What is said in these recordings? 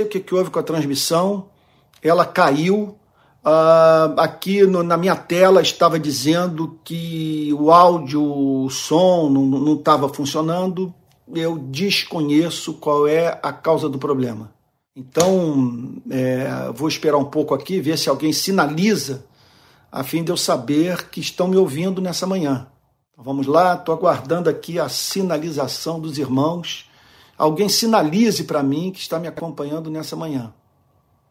O que, que houve com a transmissão? Ela caiu. Uh, aqui no, na minha tela estava dizendo que o áudio, o som não estava funcionando. Eu desconheço qual é a causa do problema. Então, é, vou esperar um pouco aqui, ver se alguém sinaliza, a fim de eu saber que estão me ouvindo nessa manhã. Então, vamos lá, estou aguardando aqui a sinalização dos irmãos alguém sinalize para mim que está me acompanhando nessa manhã.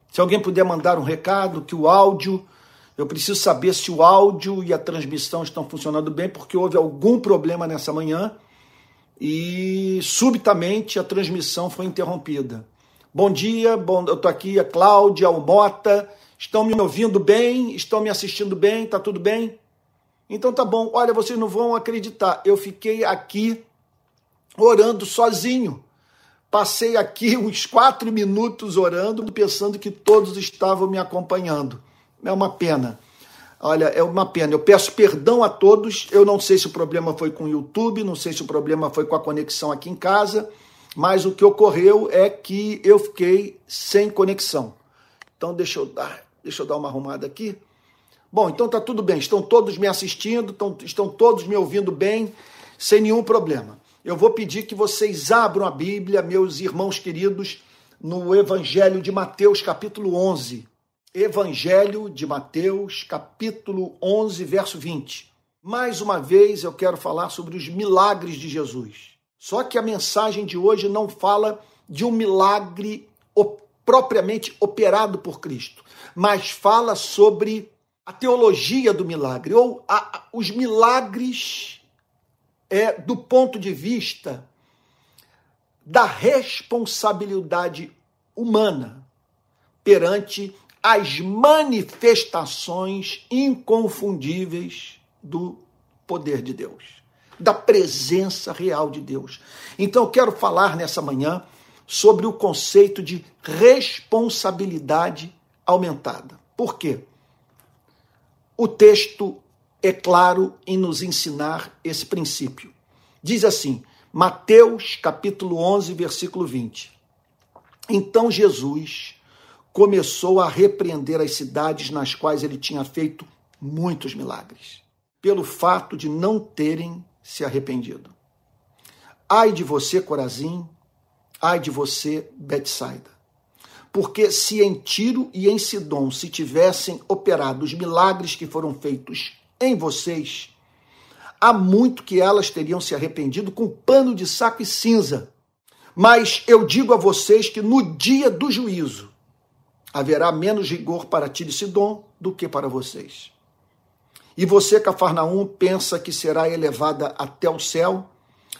Se alguém puder mandar um recado, que o áudio, eu preciso saber se o áudio e a transmissão estão funcionando bem, porque houve algum problema nessa manhã e subitamente a transmissão foi interrompida. Bom dia, bom, eu estou aqui, a Cláudia, o Mota, estão me ouvindo bem? Estão me assistindo bem? Está tudo bem? Então tá bom, olha, vocês não vão acreditar, eu fiquei aqui orando sozinho Passei aqui uns quatro minutos orando, pensando que todos estavam me acompanhando. É uma pena. Olha, é uma pena. Eu peço perdão a todos. Eu não sei se o problema foi com o YouTube, não sei se o problema foi com a conexão aqui em casa, mas o que ocorreu é que eu fiquei sem conexão. Então deixa eu dar, deixa eu dar uma arrumada aqui. Bom, então tá tudo bem. Estão todos me assistindo, estão, estão todos me ouvindo bem, sem nenhum problema eu vou pedir que vocês abram a Bíblia, meus irmãos queridos, no Evangelho de Mateus, capítulo 11. Evangelho de Mateus, capítulo 11, verso 20. Mais uma vez eu quero falar sobre os milagres de Jesus. Só que a mensagem de hoje não fala de um milagre propriamente operado por Cristo, mas fala sobre a teologia do milagre, ou a, os milagres é do ponto de vista da responsabilidade humana perante as manifestações inconfundíveis do poder de Deus, da presença real de Deus. Então eu quero falar nessa manhã sobre o conceito de responsabilidade aumentada. Por quê? O texto é claro em nos ensinar esse princípio. Diz assim, Mateus capítulo 11, versículo 20. Então Jesus começou a repreender as cidades nas quais ele tinha feito muitos milagres, pelo fato de não terem se arrependido. Ai de você, Corazim, ai de você, Betsaida. Porque se em Tiro e em Sidom se tivessem operado os milagres que foram feitos em vocês, há muito que elas teriam se arrependido com pano de saco e cinza. Mas eu digo a vocês que no dia do juízo haverá menos rigor para Tiro e do que para vocês. E você, Cafarnaum, pensa que será elevada até o céu,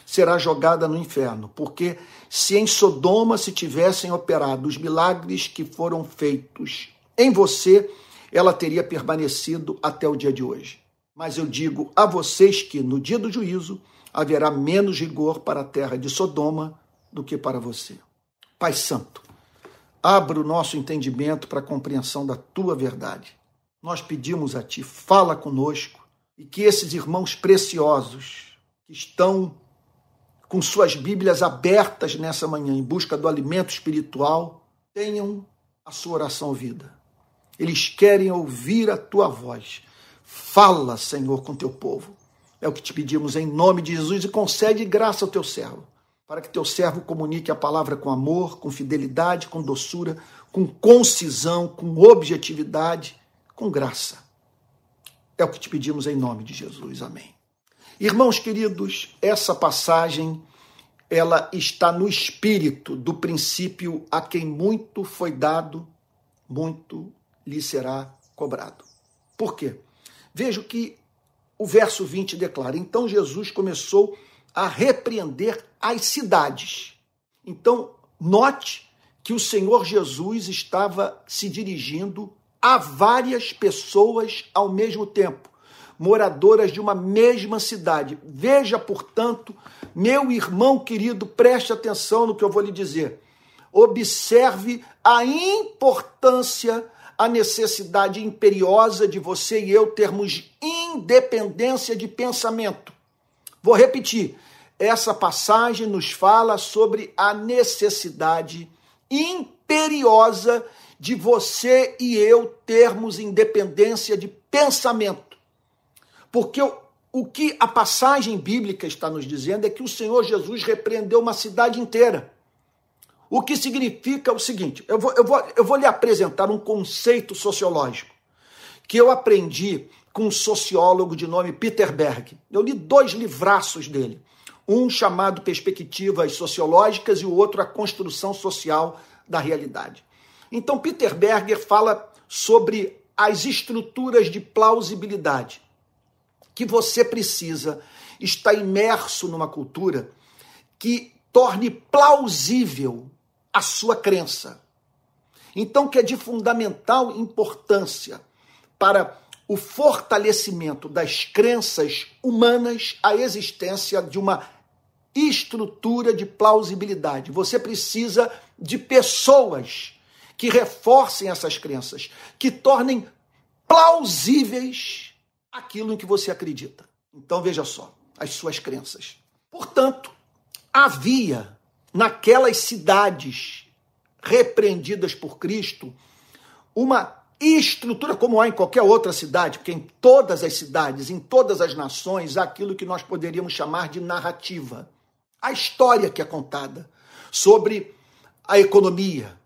será jogada no inferno, porque se em Sodoma se tivessem operado os milagres que foram feitos em você, ela teria permanecido até o dia de hoje. Mas eu digo a vocês que no dia do juízo haverá menos rigor para a terra de Sodoma do que para você. Pai Santo, abra o nosso entendimento para a compreensão da tua verdade. Nós pedimos a ti, fala conosco e que esses irmãos preciosos que estão com suas Bíblias abertas nessa manhã em busca do alimento espiritual tenham a sua oração ouvida. Eles querem ouvir a tua voz Fala, Senhor, com teu povo. É o que te pedimos em nome de Jesus e concede graça ao teu servo, para que teu servo comunique a palavra com amor, com fidelidade, com doçura, com concisão, com objetividade, com graça. É o que te pedimos em nome de Jesus. Amém. Irmãos queridos, essa passagem ela está no espírito do princípio a quem muito foi dado, muito lhe será cobrado. Por quê? Veja que o verso 20 declara: Então Jesus começou a repreender as cidades. Então, note que o Senhor Jesus estava se dirigindo a várias pessoas ao mesmo tempo, moradoras de uma mesma cidade. Veja, portanto, meu irmão querido, preste atenção no que eu vou lhe dizer. Observe a importância a necessidade imperiosa de você e eu termos independência de pensamento. Vou repetir. Essa passagem nos fala sobre a necessidade imperiosa de você e eu termos independência de pensamento. Porque o, o que a passagem bíblica está nos dizendo é que o Senhor Jesus repreendeu uma cidade inteira. O que significa o seguinte: eu vou, eu vou, eu vou lhe apresentar um conceito sociológico que eu aprendi com um sociólogo de nome Peter Berg. Eu li dois livraços dele. Um chamado Perspectivas Sociológicas e o outro A Construção Social da Realidade. Então, Peter Berger fala sobre as estruturas de plausibilidade que você precisa estar imerso numa cultura que torne plausível a sua crença. Então, que é de fundamental importância para o fortalecimento das crenças humanas a existência de uma estrutura de plausibilidade. Você precisa de pessoas que reforcem essas crenças, que tornem plausíveis aquilo em que você acredita. Então veja só, as suas crenças. Portanto, havia naquelas cidades repreendidas por Cristo uma estrutura como há em qualquer outra cidade, porque em todas as cidades, em todas as nações, há aquilo que nós poderíamos chamar de narrativa. A história que é contada sobre a economia,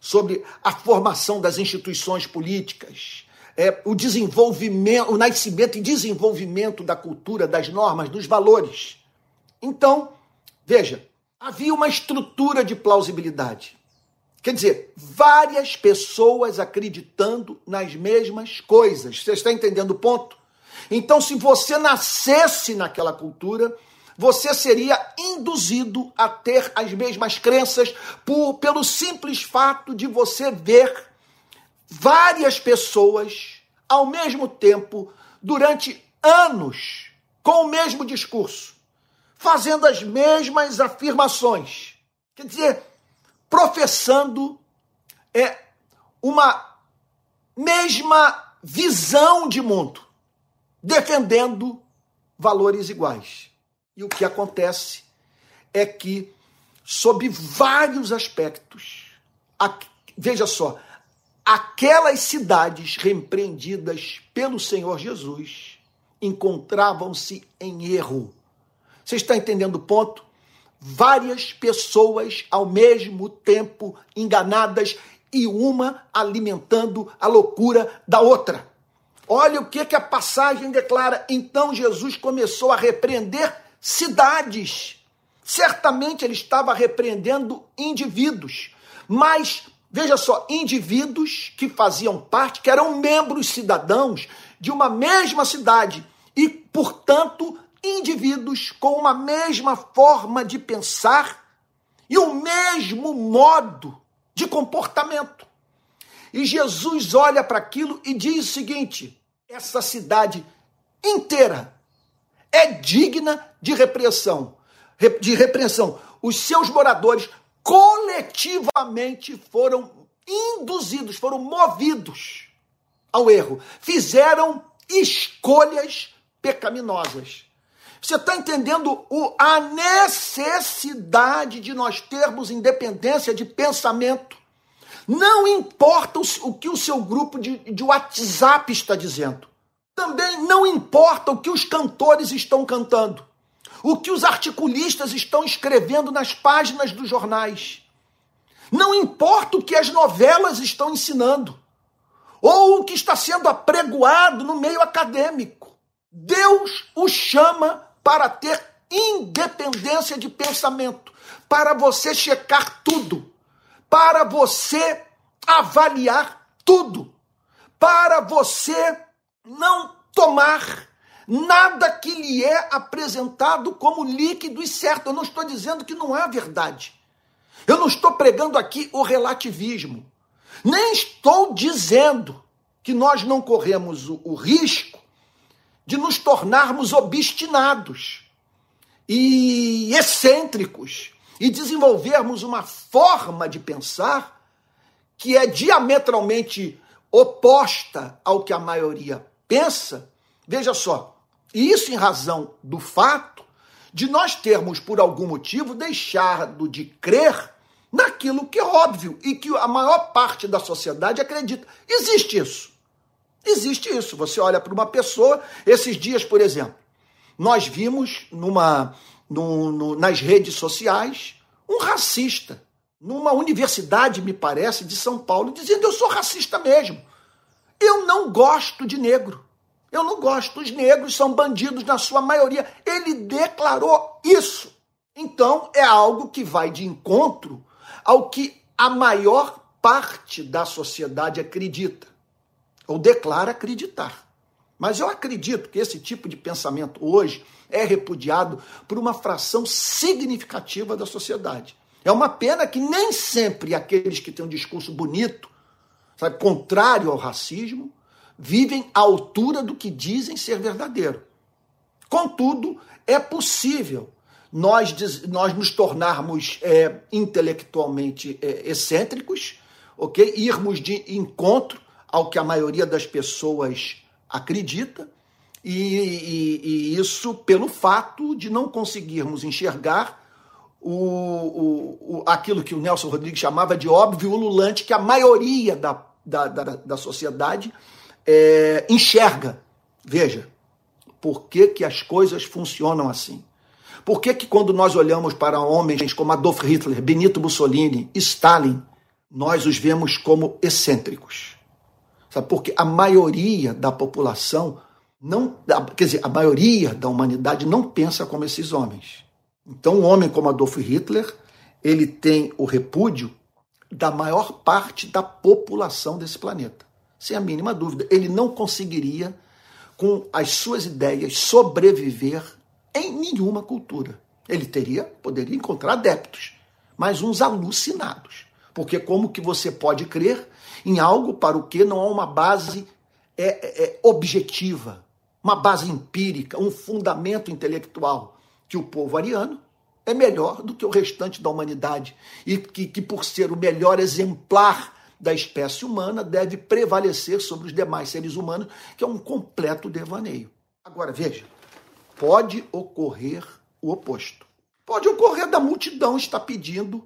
sobre a formação das instituições políticas, é, o desenvolvimento, o nascimento e desenvolvimento da cultura, das normas, dos valores. Então, veja, havia uma estrutura de plausibilidade. Quer dizer, várias pessoas acreditando nas mesmas coisas. Você está entendendo o ponto? Então, se você nascesse naquela cultura, você seria induzido a ter as mesmas crenças por, pelo simples fato de você ver várias pessoas ao mesmo tempo durante anos com o mesmo discurso, fazendo as mesmas afirmações. Quer dizer, professando é uma mesma visão de mundo, defendendo valores iguais. E o que acontece é que, sob vários aspectos, a, veja só, aquelas cidades repreendidas pelo Senhor Jesus encontravam-se em erro. Você está entendendo o ponto? Várias pessoas ao mesmo tempo enganadas e uma alimentando a loucura da outra. Olha o que, que a passagem declara. Então Jesus começou a repreender cidades. Certamente ele estava repreendendo indivíduos, mas veja só, indivíduos que faziam parte, que eram membros cidadãos de uma mesma cidade e, portanto, indivíduos com uma mesma forma de pensar e o mesmo modo de comportamento. E Jesus olha para aquilo e diz o seguinte: essa cidade inteira é digna de repressão, de repreensão. Os seus moradores coletivamente foram induzidos, foram movidos ao erro, fizeram escolhas pecaminosas. Você está entendendo o, a necessidade de nós termos independência de pensamento? Não importa o, o que o seu grupo de, de WhatsApp está dizendo. Também não importa o que os cantores estão cantando, o que os articulistas estão escrevendo nas páginas dos jornais. Não importa o que as novelas estão ensinando, ou o que está sendo apregoado no meio acadêmico. Deus o chama para ter independência de pensamento, para você checar tudo, para você avaliar tudo, para você não tomar nada que lhe é apresentado como líquido e certo. Eu não estou dizendo que não é verdade. Eu não estou pregando aqui o relativismo. Nem estou dizendo que nós não corremos o, o risco de nos tornarmos obstinados e excêntricos e desenvolvermos uma forma de pensar que é diametralmente oposta ao que a maioria pensa, veja só, e isso em razão do fato de nós termos, por algum motivo, deixado de crer naquilo que é óbvio e que a maior parte da sociedade acredita. Existe isso. Existe isso. Você olha para uma pessoa, esses dias, por exemplo, nós vimos numa, no, no, nas redes sociais um racista, numa universidade, me parece, de São Paulo, dizendo: Eu sou racista mesmo. Eu não gosto de negro. Eu não gosto. Os negros são bandidos na sua maioria. Ele declarou isso. Então, é algo que vai de encontro ao que a maior parte da sociedade acredita, ou declara acreditar. Mas eu acredito que esse tipo de pensamento hoje é repudiado por uma fração significativa da sociedade. É uma pena que nem sempre aqueles que têm um discurso bonito, sabe, contrário ao racismo, vivem à altura do que dizem ser verdadeiro. Contudo, é possível nós, nós nos tornarmos é, intelectualmente é, excêntricos, ok? Irmos de encontro ao que a maioria das pessoas acredita, e, e, e isso pelo fato de não conseguirmos enxergar o, o, o, aquilo que o Nelson Rodrigues chamava de óbvio ululante, que a maioria da, da, da, da sociedade é, enxerga. Veja, por que, que as coisas funcionam assim? Por que, que quando nós olhamos para homens como Adolf Hitler, Benito Mussolini, Stalin, nós os vemos como excêntricos? Sabe? Porque a maioria da população não, quer dizer, a maioria da humanidade não pensa como esses homens. Então, um homem como Adolf Hitler, ele tem o repúdio da maior parte da população desse planeta. Sem a mínima dúvida, ele não conseguiria com as suas ideias sobreviver em nenhuma cultura. Ele teria, poderia encontrar adeptos, mas uns alucinados. Porque como que você pode crer em algo para o que não há uma base é, é, é, objetiva, uma base empírica, um fundamento intelectual, que o povo ariano é melhor do que o restante da humanidade e que, que por ser o melhor exemplar da espécie humana, deve prevalecer sobre os demais seres humanos, que é um completo devaneio. Agora, veja, pode ocorrer o oposto. Pode ocorrer da multidão estar pedindo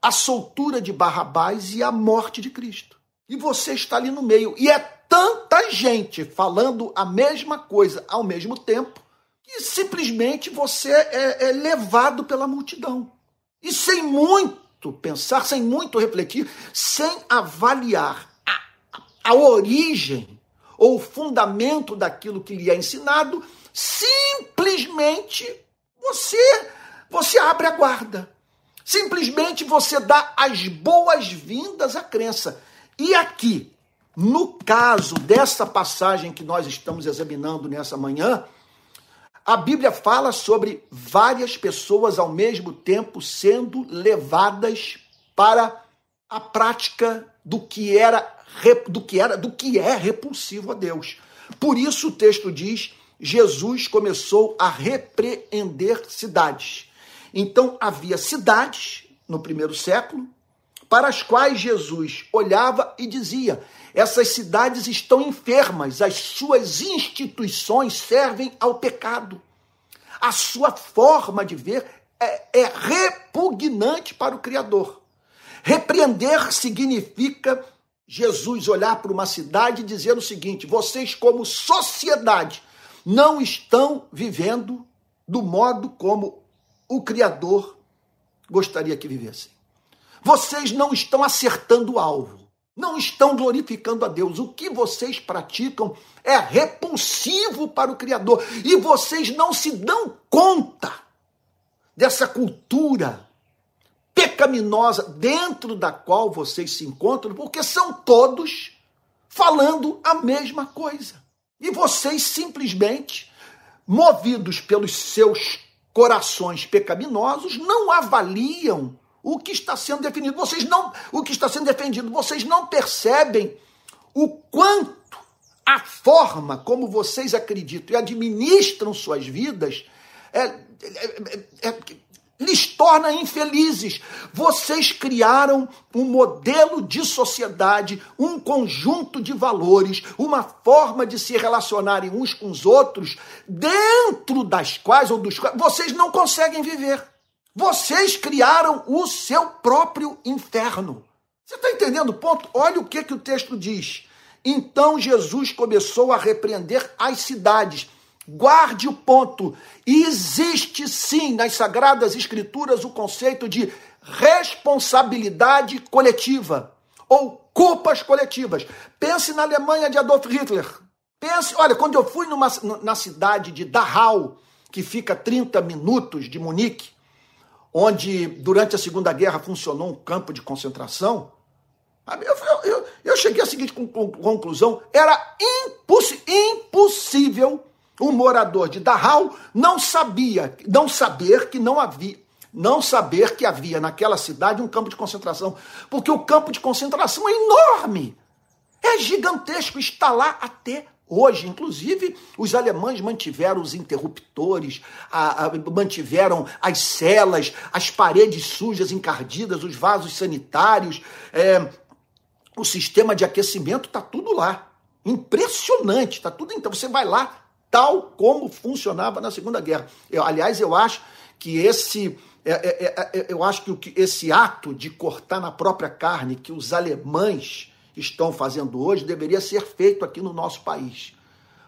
a soltura de Barrabás e a morte de Cristo. E você está ali no meio. E é tanta gente falando a mesma coisa ao mesmo tempo que simplesmente você é, é levado pela multidão. E sem muito pensar, sem muito refletir, sem avaliar a, a origem ou o fundamento daquilo que lhe é ensinado, simplesmente você você abre a guarda. Simplesmente você dá as boas-vindas à crença. E aqui, no caso dessa passagem que nós estamos examinando nessa manhã, a Bíblia fala sobre várias pessoas ao mesmo tempo sendo levadas para a prática do que era do que era do que é repulsivo a Deus. Por isso o texto diz Jesus começou a repreender cidades. Então havia cidades no primeiro século para as quais Jesus olhava e dizia: essas cidades estão enfermas, as suas instituições servem ao pecado. A sua forma de ver é, é repugnante para o Criador. Repreender significa Jesus olhar para uma cidade e dizer o seguinte: vocês, como sociedade, não estão vivendo do modo como o Criador gostaria que vivessem. Vocês não estão acertando o alvo, não estão glorificando a Deus. O que vocês praticam é repulsivo para o Criador e vocês não se dão conta dessa cultura pecaminosa dentro da qual vocês se encontram, porque são todos falando a mesma coisa. E vocês simplesmente, movidos pelos seus corações pecaminosos, não avaliam o que está sendo definido. Vocês não, o que está sendo defendido, vocês não percebem o quanto a forma como vocês acreditam e administram suas vidas é, é, é, é lhes torna infelizes. Vocês criaram um modelo de sociedade, um conjunto de valores, uma forma de se relacionarem uns com os outros, dentro das quais ou dos quais vocês não conseguem viver. Vocês criaram o seu próprio inferno. Você está entendendo o ponto? Olha o que, que o texto diz. Então Jesus começou a repreender as cidades. Guarde o ponto. Existe sim nas Sagradas Escrituras o conceito de responsabilidade coletiva ou culpas coletivas. Pense na Alemanha de Adolf Hitler. Pense, olha, quando eu fui numa, na cidade de Dachau, que fica a 30 minutos de Munique, onde durante a Segunda Guerra funcionou um campo de concentração, eu, eu, eu cheguei à seguinte conclusão: era impossível um morador de Dachau não sabia, não saber que não havia, não saber que havia naquela cidade um campo de concentração, porque o campo de concentração é enorme, é gigantesco, está lá até Hoje, inclusive, os alemães mantiveram os interruptores, a, a, mantiveram as celas, as paredes sujas, encardidas, os vasos sanitários, é, o sistema de aquecimento, está tudo lá. Impressionante, está tudo. Então, você vai lá, tal como funcionava na Segunda Guerra. Eu, aliás, eu acho que esse. É, é, é, é eu acho que esse ato de cortar na própria carne que os alemães estão fazendo hoje deveria ser feito aqui no nosso país.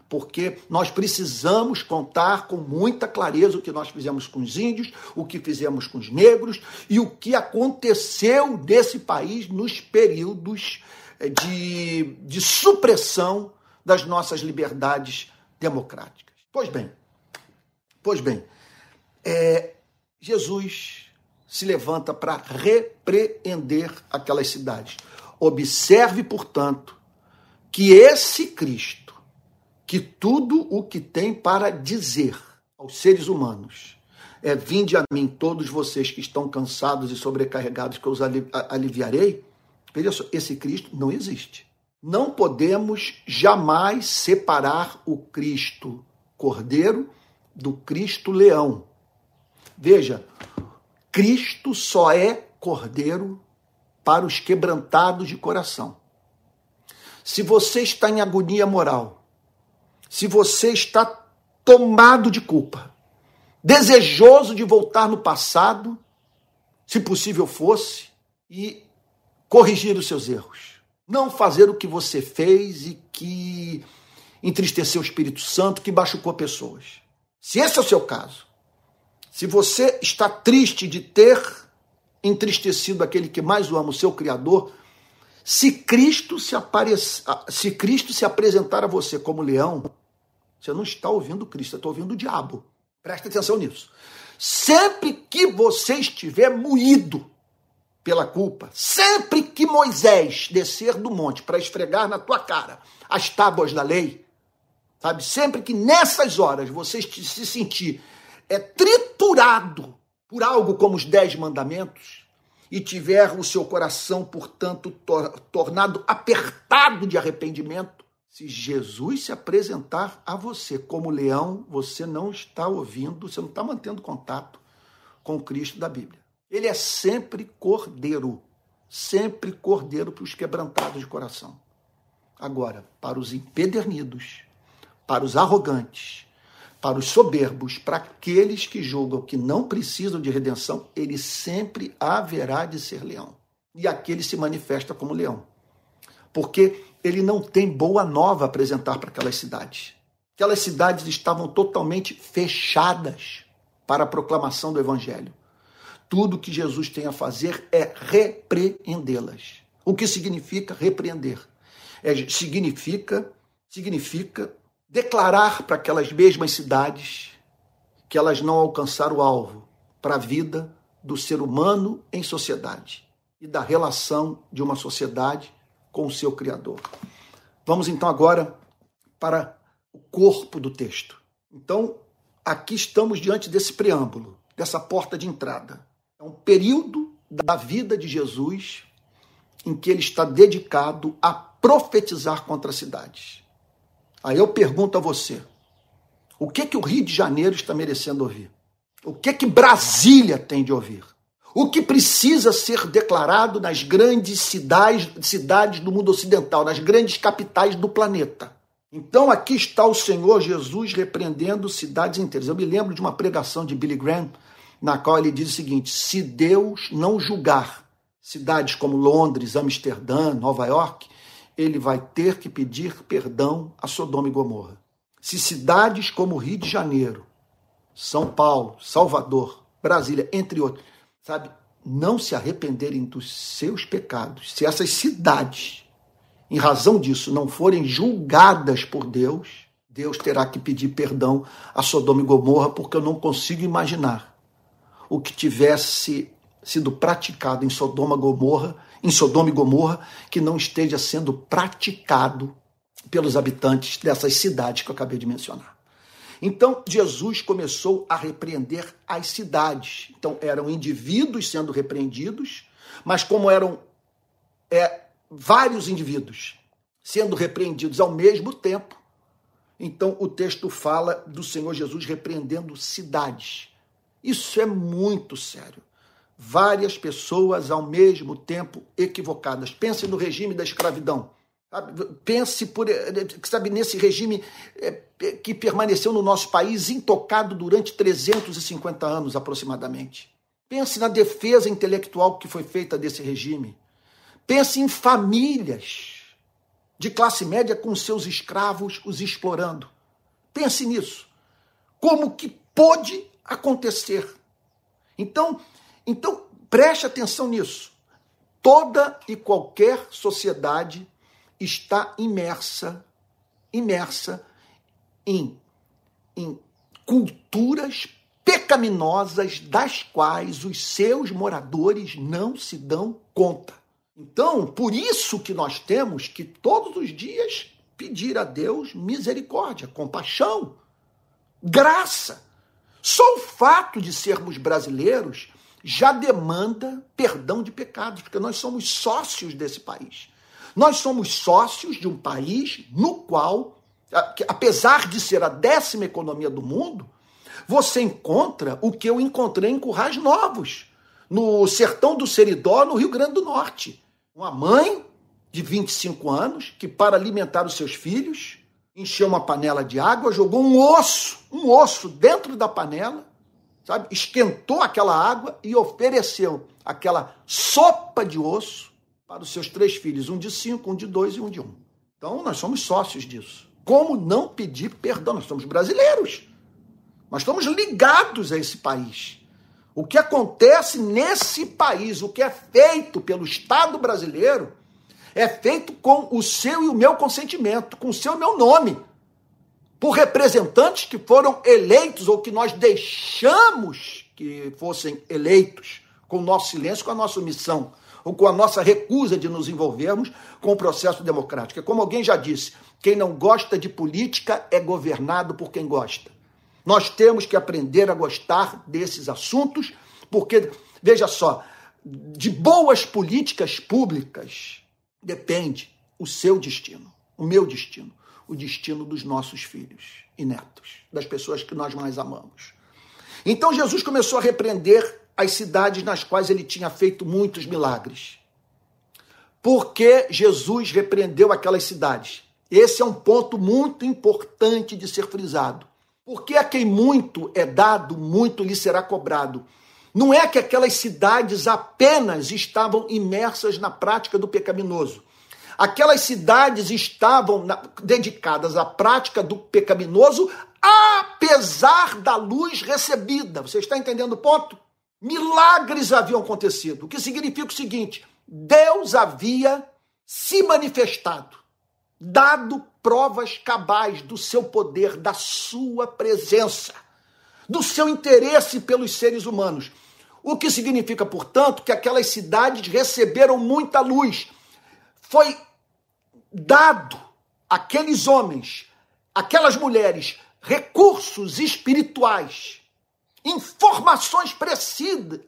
Porque nós precisamos contar com muita clareza o que nós fizemos com os índios, o que fizemos com os negros e o que aconteceu nesse país nos períodos eh, de, de supressão das nossas liberdades democráticas. Pois bem, pois bem, é, Jesus se levanta para repreender aquelas cidades. Observe, portanto, que esse Cristo, que tudo o que tem para dizer aos seres humanos é: Vinde a mim, todos vocês que estão cansados e sobrecarregados, que eu os aliviarei. Veja só, esse Cristo não existe. Não podemos jamais separar o Cristo Cordeiro do Cristo Leão. Veja, Cristo só é Cordeiro para os quebrantados de coração. Se você está em agonia moral, se você está tomado de culpa, desejoso de voltar no passado, se possível fosse, e corrigir os seus erros. Não fazer o que você fez e que entristeceu o Espírito Santo, que machucou pessoas. Se esse é o seu caso, se você está triste de ter entristecido aquele que mais o ama, o seu Criador, se Cristo se, aparecer, se Cristo se apresentar a você como leão, você não está ouvindo Cristo, você está ouvindo o diabo. Presta atenção nisso. Sempre que você estiver moído pela culpa, sempre que Moisés descer do monte para esfregar na tua cara as tábuas da lei, sabe? Sempre que nessas horas você se sentir é triturado por algo como os dez mandamentos e tiver o seu coração, portanto, tor tornado apertado de arrependimento, se Jesus se apresentar a você como leão, você não está ouvindo, você não está mantendo contato com o Cristo da Bíblia. Ele é sempre cordeiro, sempre cordeiro para os quebrantados de coração. Agora, para os empedernidos, para os arrogantes, para os soberbos, para aqueles que julgam que não precisam de redenção, ele sempre haverá de ser leão. E aquele se manifesta como leão. Porque ele não tem boa nova a apresentar para aquelas cidades. Aquelas cidades estavam totalmente fechadas para a proclamação do evangelho. Tudo que Jesus tem a fazer é repreendê-las. O que significa repreender? É, significa significa declarar para aquelas mesmas cidades que elas não alcançaram o alvo para a vida do ser humano em sociedade e da relação de uma sociedade com o seu Criador. Vamos então agora para o corpo do texto. Então, aqui estamos diante desse preâmbulo, dessa porta de entrada. É um período da vida de Jesus em que ele está dedicado a profetizar contra as cidades. Aí eu pergunto a você: o que que o Rio de Janeiro está merecendo ouvir? O que que Brasília tem de ouvir? O que precisa ser declarado nas grandes cidades, cidades do mundo ocidental, nas grandes capitais do planeta? Então aqui está o Senhor Jesus repreendendo cidades inteiras. Eu me lembro de uma pregação de Billy Graham na qual ele diz o seguinte: se Deus não julgar cidades como Londres, Amsterdã, Nova York, ele vai ter que pedir perdão a Sodoma e Gomorra. Se cidades como Rio de Janeiro, São Paulo, Salvador, Brasília, entre outros, sabe, não se arrependerem dos seus pecados, se essas cidades, em razão disso, não forem julgadas por Deus, Deus terá que pedir perdão a Sodoma e Gomorra, porque eu não consigo imaginar o que tivesse sido praticado em Sodoma e Gomorra, em Sodoma e Gomorra, que não esteja sendo praticado pelos habitantes dessas cidades que eu acabei de mencionar. Então, Jesus começou a repreender as cidades. Então, eram indivíduos sendo repreendidos, mas como eram é, vários indivíduos sendo repreendidos ao mesmo tempo, então o texto fala do Senhor Jesus repreendendo cidades. Isso é muito sério. Várias pessoas ao mesmo tempo equivocadas. Pense no regime da escravidão. Pense por, sabe, nesse regime é, que permaneceu no nosso país intocado durante 350 anos aproximadamente. Pense na defesa intelectual que foi feita desse regime. Pense em famílias de classe média com seus escravos os explorando. Pense nisso. Como que pôde acontecer? Então, então preste atenção nisso. Toda e qualquer sociedade está imersa, imersa em, em culturas pecaminosas das quais os seus moradores não se dão conta. Então, por isso que nós temos que todos os dias pedir a Deus misericórdia, compaixão, graça. Só o fato de sermos brasileiros já demanda perdão de pecados, porque nós somos sócios desse país. Nós somos sócios de um país no qual, apesar de ser a décima economia do mundo, você encontra o que eu encontrei em Currais Novos, no sertão do Seridó, no Rio Grande do Norte. Uma mãe de 25 anos que, para alimentar os seus filhos, encheu uma panela de água, jogou um osso, um osso dentro da panela, sabe? Esquentou aquela água e ofereceu aquela sopa de osso para os seus três filhos, um de cinco, um de dois e um de um. Então, nós somos sócios disso. Como não pedir perdão? Nós somos brasileiros. Nós estamos ligados a esse país. O que acontece nesse país, o que é feito pelo Estado brasileiro, é feito com o seu e o meu consentimento, com o seu e o meu nome, por representantes que foram eleitos ou que nós deixamos que fossem eleitos com o nosso silêncio, com a nossa omissão ou com a nossa recusa de nos envolvermos com o processo democrático. É como alguém já disse, quem não gosta de política é governado por quem gosta. Nós temos que aprender a gostar desses assuntos, porque, veja só, de boas políticas públicas depende o seu destino, o meu destino, o destino dos nossos filhos e netos, das pessoas que nós mais amamos. Então Jesus começou a repreender as cidades nas quais ele tinha feito muitos milagres. Por que Jesus repreendeu aquelas cidades? Esse é um ponto muito importante de ser frisado. Porque a quem muito é dado, muito lhe será cobrado. Não é que aquelas cidades apenas estavam imersas na prática do pecaminoso. Aquelas cidades estavam na, dedicadas à prática do pecaminoso, apesar da luz recebida. Você está entendendo o ponto? Milagres haviam acontecido, o que significa o seguinte: Deus havia se manifestado, dado provas cabais do seu poder, da sua presença, do seu interesse pelos seres humanos. O que significa, portanto, que aquelas cidades receberam muita luz. Foi dado àqueles homens, aquelas mulheres, recursos espirituais informações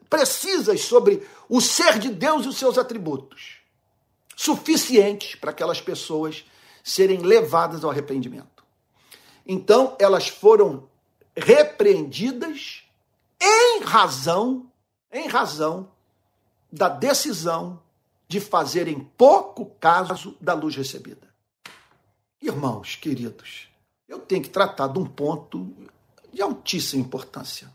precisas sobre o ser de Deus e os seus atributos, suficientes para aquelas pessoas serem levadas ao arrependimento. Então, elas foram repreendidas em razão, em razão da decisão de fazerem pouco caso da luz recebida. Irmãos queridos, eu tenho que tratar de um ponto de altíssima importância.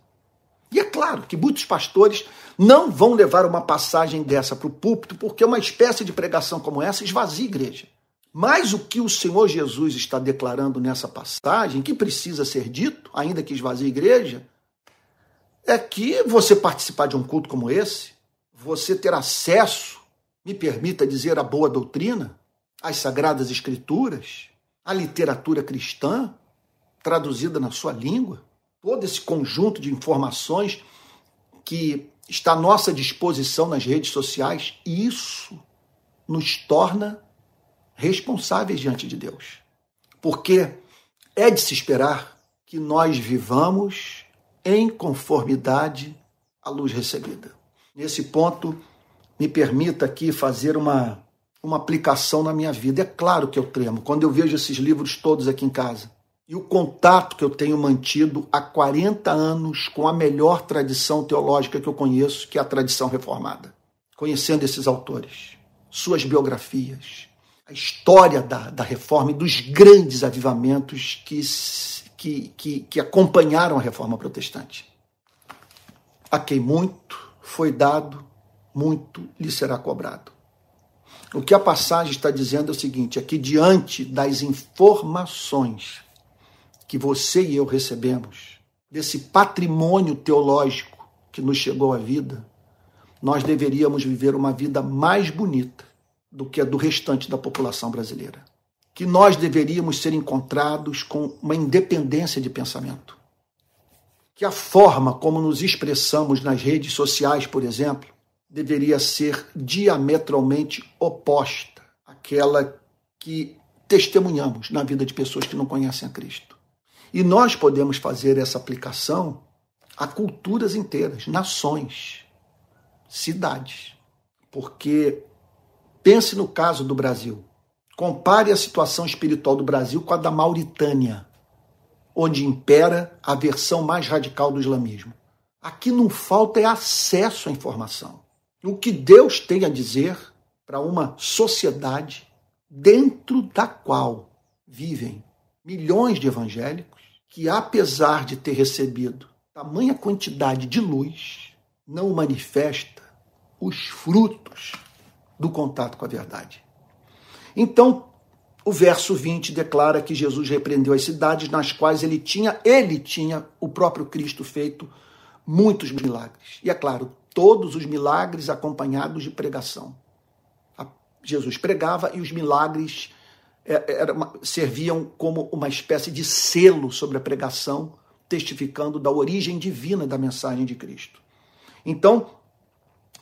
E é claro que muitos pastores não vão levar uma passagem dessa para o púlpito, porque uma espécie de pregação como essa esvazia a igreja. Mas o que o Senhor Jesus está declarando nessa passagem, que precisa ser dito, ainda que esvazie a igreja, é que você participar de um culto como esse, você ter acesso, me permita dizer, à boa doutrina, às sagradas escrituras, à literatura cristã, traduzida na sua língua, todo esse conjunto de informações que está à nossa disposição nas redes sociais, isso nos torna responsáveis diante de Deus. Porque é de se esperar que nós vivamos em conformidade à luz recebida. Nesse ponto, me permita aqui fazer uma, uma aplicação na minha vida. É claro que eu tremo quando eu vejo esses livros todos aqui em casa. E o contato que eu tenho mantido há 40 anos com a melhor tradição teológica que eu conheço, que é a tradição reformada. Conhecendo esses autores, suas biografias, a história da, da reforma e dos grandes avivamentos que que, que, que acompanharam a reforma protestante. A quem muito foi dado, muito lhe será cobrado. O que a passagem está dizendo é o seguinte: é que diante das informações que você e eu recebemos, desse patrimônio teológico que nos chegou à vida, nós deveríamos viver uma vida mais bonita do que a do restante da população brasileira que nós deveríamos ser encontrados com uma independência de pensamento. Que a forma como nos expressamos nas redes sociais, por exemplo, deveria ser diametralmente oposta àquela que testemunhamos na vida de pessoas que não conhecem a Cristo. E nós podemos fazer essa aplicação a culturas inteiras, nações, cidades. Porque pense no caso do Brasil. Compare a situação espiritual do Brasil com a da Mauritânia, onde impera a versão mais radical do islamismo. Aqui não falta é acesso à informação. O que Deus tem a dizer para uma sociedade dentro da qual vivem milhões de evangélicos que, apesar de ter recebido tamanha quantidade de luz, não manifesta os frutos do contato com a verdade. Então, o verso 20 declara que Jesus repreendeu as cidades nas quais ele tinha, ele tinha o próprio Cristo feito muitos milagres. E é claro, todos os milagres acompanhados de pregação. Jesus pregava e os milagres é, serviam como uma espécie de selo sobre a pregação, testificando da origem divina da mensagem de Cristo. Então,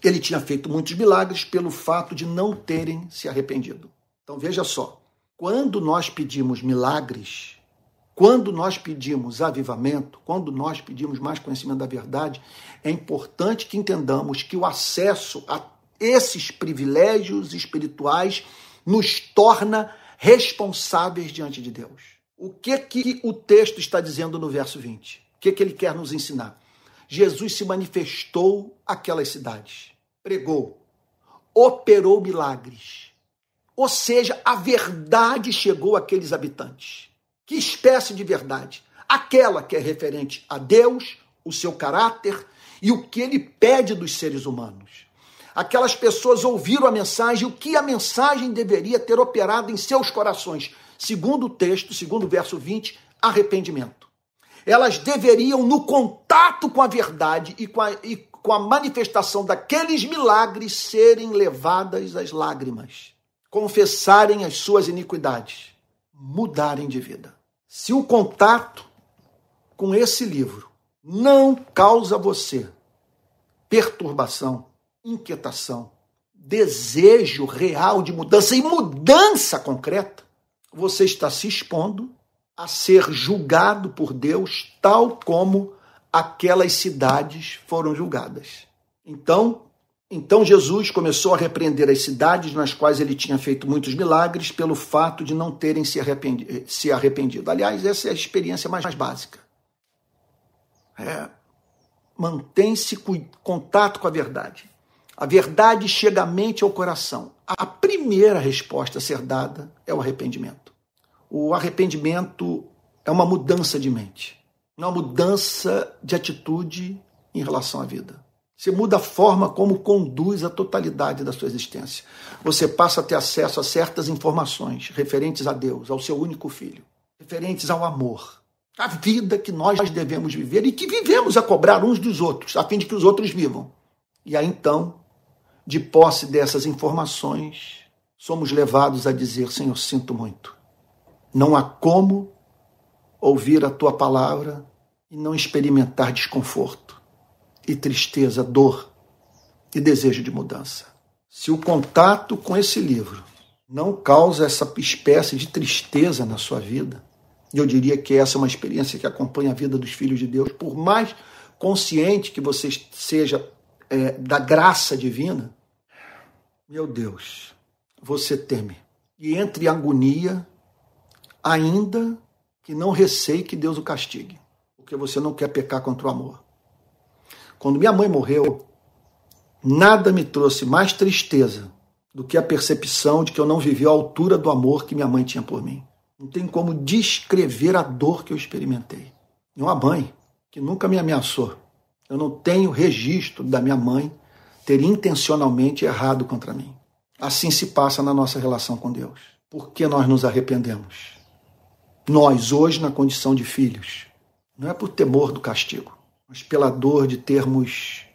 ele tinha feito muitos milagres pelo fato de não terem se arrependido. Então veja só, quando nós pedimos milagres, quando nós pedimos avivamento, quando nós pedimos mais conhecimento da verdade, é importante que entendamos que o acesso a esses privilégios espirituais nos torna responsáveis diante de Deus. O que que o texto está dizendo no verso 20? O que que ele quer nos ensinar? Jesus se manifestou àquelas cidades, pregou, operou milagres, ou seja, a verdade chegou àqueles habitantes. Que espécie de verdade? Aquela que é referente a Deus, o seu caráter e o que ele pede dos seres humanos. Aquelas pessoas ouviram a mensagem, o que a mensagem deveria ter operado em seus corações. Segundo o texto, segundo o verso 20, arrependimento. Elas deveriam, no contato com a verdade e com a, e com a manifestação daqueles milagres, serem levadas às lágrimas confessarem as suas iniquidades, mudarem de vida. Se o contato com esse livro não causa você perturbação, inquietação, desejo real de mudança e mudança concreta, você está se expondo a ser julgado por Deus tal como aquelas cidades foram julgadas. Então, então Jesus começou a repreender as cidades nas quais ele tinha feito muitos milagres pelo fato de não terem se arrependido. Se arrependido. Aliás, essa é a experiência mais, mais básica. É, Mantém-se contato com a verdade. A verdade chega à mente e ao coração. A primeira resposta a ser dada é o arrependimento. O arrependimento é uma mudança de mente, uma mudança de atitude em relação à vida. Você muda a forma como conduz a totalidade da sua existência. Você passa a ter acesso a certas informações referentes a Deus, ao seu único filho, referentes ao amor, à vida que nós devemos viver e que vivemos a cobrar uns dos outros, a fim de que os outros vivam. E aí então, de posse dessas informações, somos levados a dizer: Senhor, sinto muito. Não há como ouvir a tua palavra e não experimentar desconforto e tristeza, dor e desejo de mudança. Se o contato com esse livro não causa essa espécie de tristeza na sua vida, e eu diria que essa é uma experiência que acompanha a vida dos filhos de Deus, por mais consciente que você seja é, da graça divina, meu Deus, você teme. E entre agonia, ainda que não receie que Deus o castigue, porque você não quer pecar contra o amor. Quando minha mãe morreu, nada me trouxe mais tristeza do que a percepção de que eu não vivi a altura do amor que minha mãe tinha por mim. Não tem como descrever a dor que eu experimentei. E uma mãe que nunca me ameaçou. Eu não tenho registro da minha mãe ter intencionalmente errado contra mim. Assim se passa na nossa relação com Deus. Por que nós nos arrependemos? Nós, hoje, na condição de filhos, não é por temor do castigo, mas pela dor de termos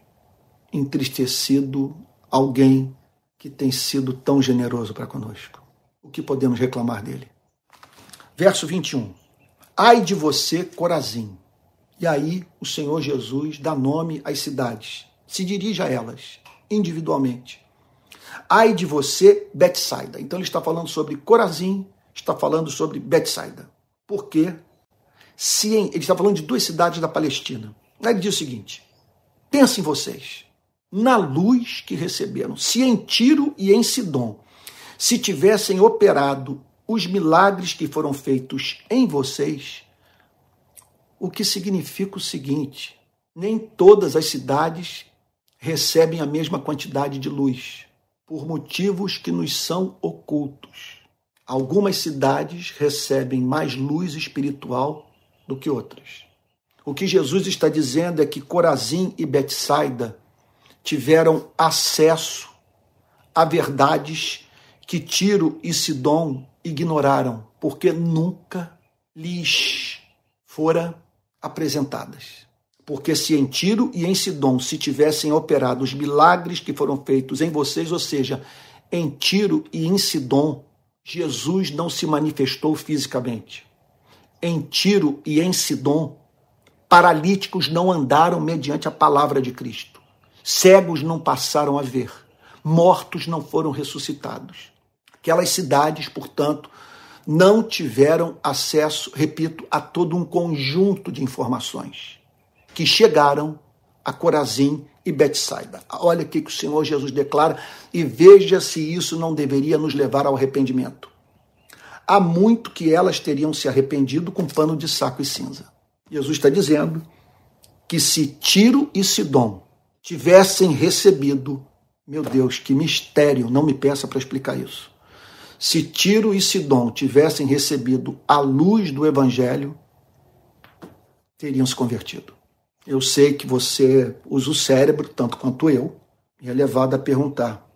entristecido alguém que tem sido tão generoso para conosco. O que podemos reclamar dele? Verso 21. Ai de você, Corazim. E aí o Senhor Jesus dá nome às cidades, se dirige a elas individualmente. Ai de você, Betsaida. Então ele está falando sobre Corazim, está falando sobre Betsaida. Porque se em, ele está falando de duas cidades da Palestina. Ele diz o seguinte: pensem vocês, na luz que receberam, se em Tiro e em Sidom se tivessem operado os milagres que foram feitos em vocês, o que significa o seguinte: nem todas as cidades recebem a mesma quantidade de luz, por motivos que nos são ocultos. Algumas cidades recebem mais luz espiritual do que outras. O que Jesus está dizendo é que Corazim e Betsaida tiveram acesso a verdades que Tiro e Sidom ignoraram, porque nunca lhes fora apresentadas. Porque se em Tiro e em Sidom se tivessem operado os milagres que foram feitos em vocês, ou seja, em Tiro e em Sidom, Jesus não se manifestou fisicamente. Em Tiro e em Sidom, Paralíticos não andaram mediante a palavra de Cristo. Cegos não passaram a ver. Mortos não foram ressuscitados. Aquelas cidades, portanto, não tiveram acesso, repito, a todo um conjunto de informações que chegaram a Corazim e Betsaida. Olha o que o Senhor Jesus declara e veja se isso não deveria nos levar ao arrependimento. Há muito que elas teriam se arrependido com pano de saco e cinza. Jesus está dizendo que se Tiro e Sidom tivessem recebido, meu Deus, que mistério, não me peça para explicar isso. Se Tiro e Sidom tivessem recebido a luz do Evangelho, teriam se convertido. Eu sei que você usa o cérebro, tanto quanto eu, e é levado a perguntar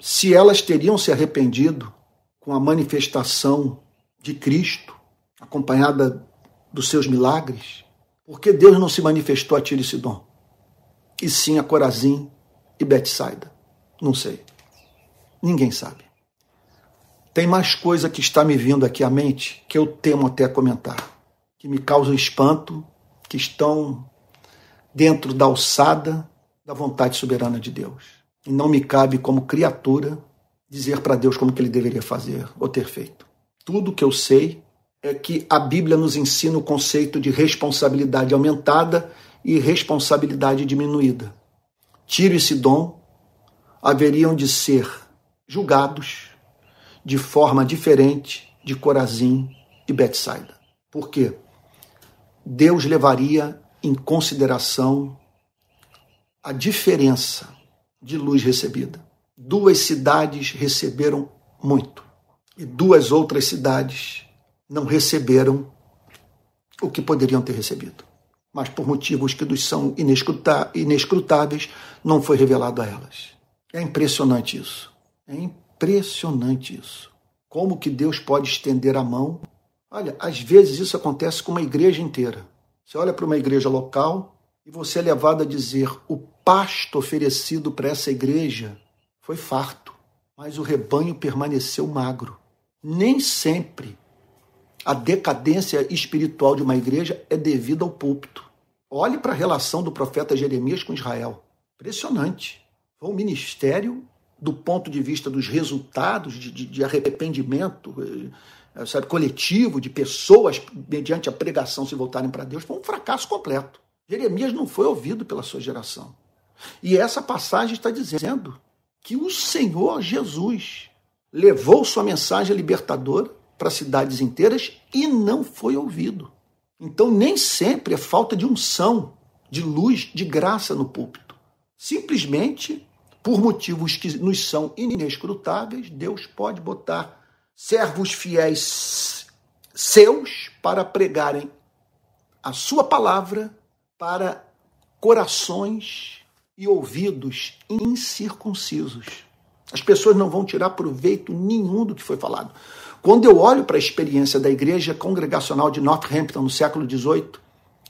se elas teriam se arrependido com a manifestação de Cristo, acompanhada dos seus milagres? Por que Deus não se manifestou a Tiro e Sidom? E sim a Corazim e Betsaida? Não sei. Ninguém sabe. Tem mais coisa que está me vindo aqui à mente que eu temo até comentar, que me causam espanto, que estão dentro da alçada da vontade soberana de Deus. E não me cabe, como criatura, dizer para Deus como que ele deveria fazer ou ter feito. Tudo que eu sei é que a Bíblia nos ensina o conceito de responsabilidade aumentada e responsabilidade diminuída. Tiro e Sidom haveriam de ser julgados de forma diferente de Corazim e Betsaida. Por quê? Deus levaria em consideração a diferença de luz recebida. Duas cidades receberam muito e duas outras cidades não receberam o que poderiam ter recebido. mas por motivos que nos são inescrutáveis, não foi revelado a elas. É impressionante isso. É impressionante isso. Como que Deus pode estender a mão? Olha, às vezes isso acontece com uma igreja inteira. Você olha para uma igreja local e você é levado a dizer: o pasto oferecido para essa igreja foi farto, mas o rebanho permaneceu magro. Nem sempre a decadência espiritual de uma igreja é devida ao púlpito. Olhe para a relação do profeta Jeremias com Israel. Impressionante. Foi um ministério, do ponto de vista dos resultados de, de, de arrependimento eh, sabe, coletivo, de pessoas, mediante a pregação, se voltarem para Deus, foi um fracasso completo. Jeremias não foi ouvido pela sua geração. E essa passagem está dizendo que o Senhor Jesus levou sua mensagem libertadora para cidades inteiras e não foi ouvido. Então, nem sempre é falta de unção, de luz, de graça no púlpito. Simplesmente, por motivos que nos são inescrutáveis, Deus pode botar servos fiéis seus para pregarem a sua palavra para corações e ouvidos incircuncisos. As pessoas não vão tirar proveito nenhum do que foi falado. Quando eu olho para a experiência da igreja congregacional de Northampton no século XVIII,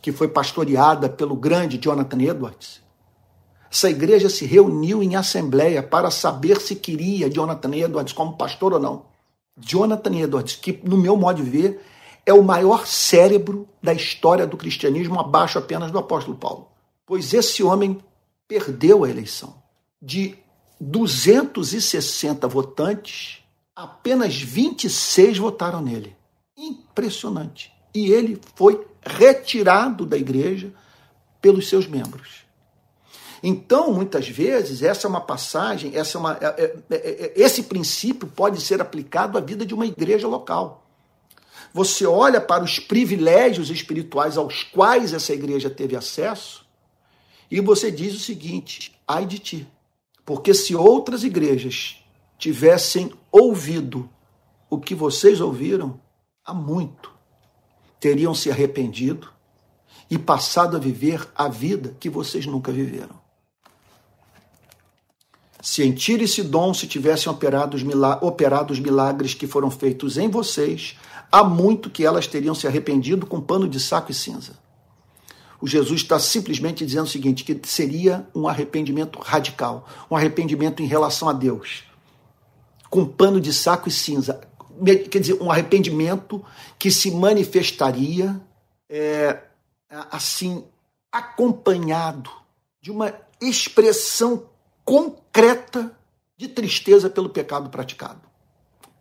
que foi pastoreada pelo grande Jonathan Edwards, essa igreja se reuniu em assembleia para saber se queria Jonathan Edwards como pastor ou não. Jonathan Edwards, que no meu modo de ver é o maior cérebro da história do cristianismo, abaixo apenas do apóstolo Paulo. Pois esse homem perdeu a eleição. De 260 votantes, apenas 26 votaram nele. Impressionante. E ele foi retirado da igreja pelos seus membros. Então, muitas vezes, essa é uma passagem, essa é uma, é, é, é, é, esse princípio pode ser aplicado à vida de uma igreja local. Você olha para os privilégios espirituais aos quais essa igreja teve acesso e você diz o seguinte: ai de ti. Porque se outras igrejas tivessem ouvido o que vocês ouviram há muito, teriam se arrependido e passado a viver a vida que vocês nunca viveram. Se em Tiro e Sidom se tivessem operado os, operado os milagres que foram feitos em vocês, há muito que elas teriam se arrependido com pano de saco e cinza. O Jesus está simplesmente dizendo o seguinte: que seria um arrependimento radical, um arrependimento em relação a Deus com pano de saco e cinza. Quer dizer, um arrependimento que se manifestaria é, assim, acompanhado de uma expressão concreta de tristeza pelo pecado praticado.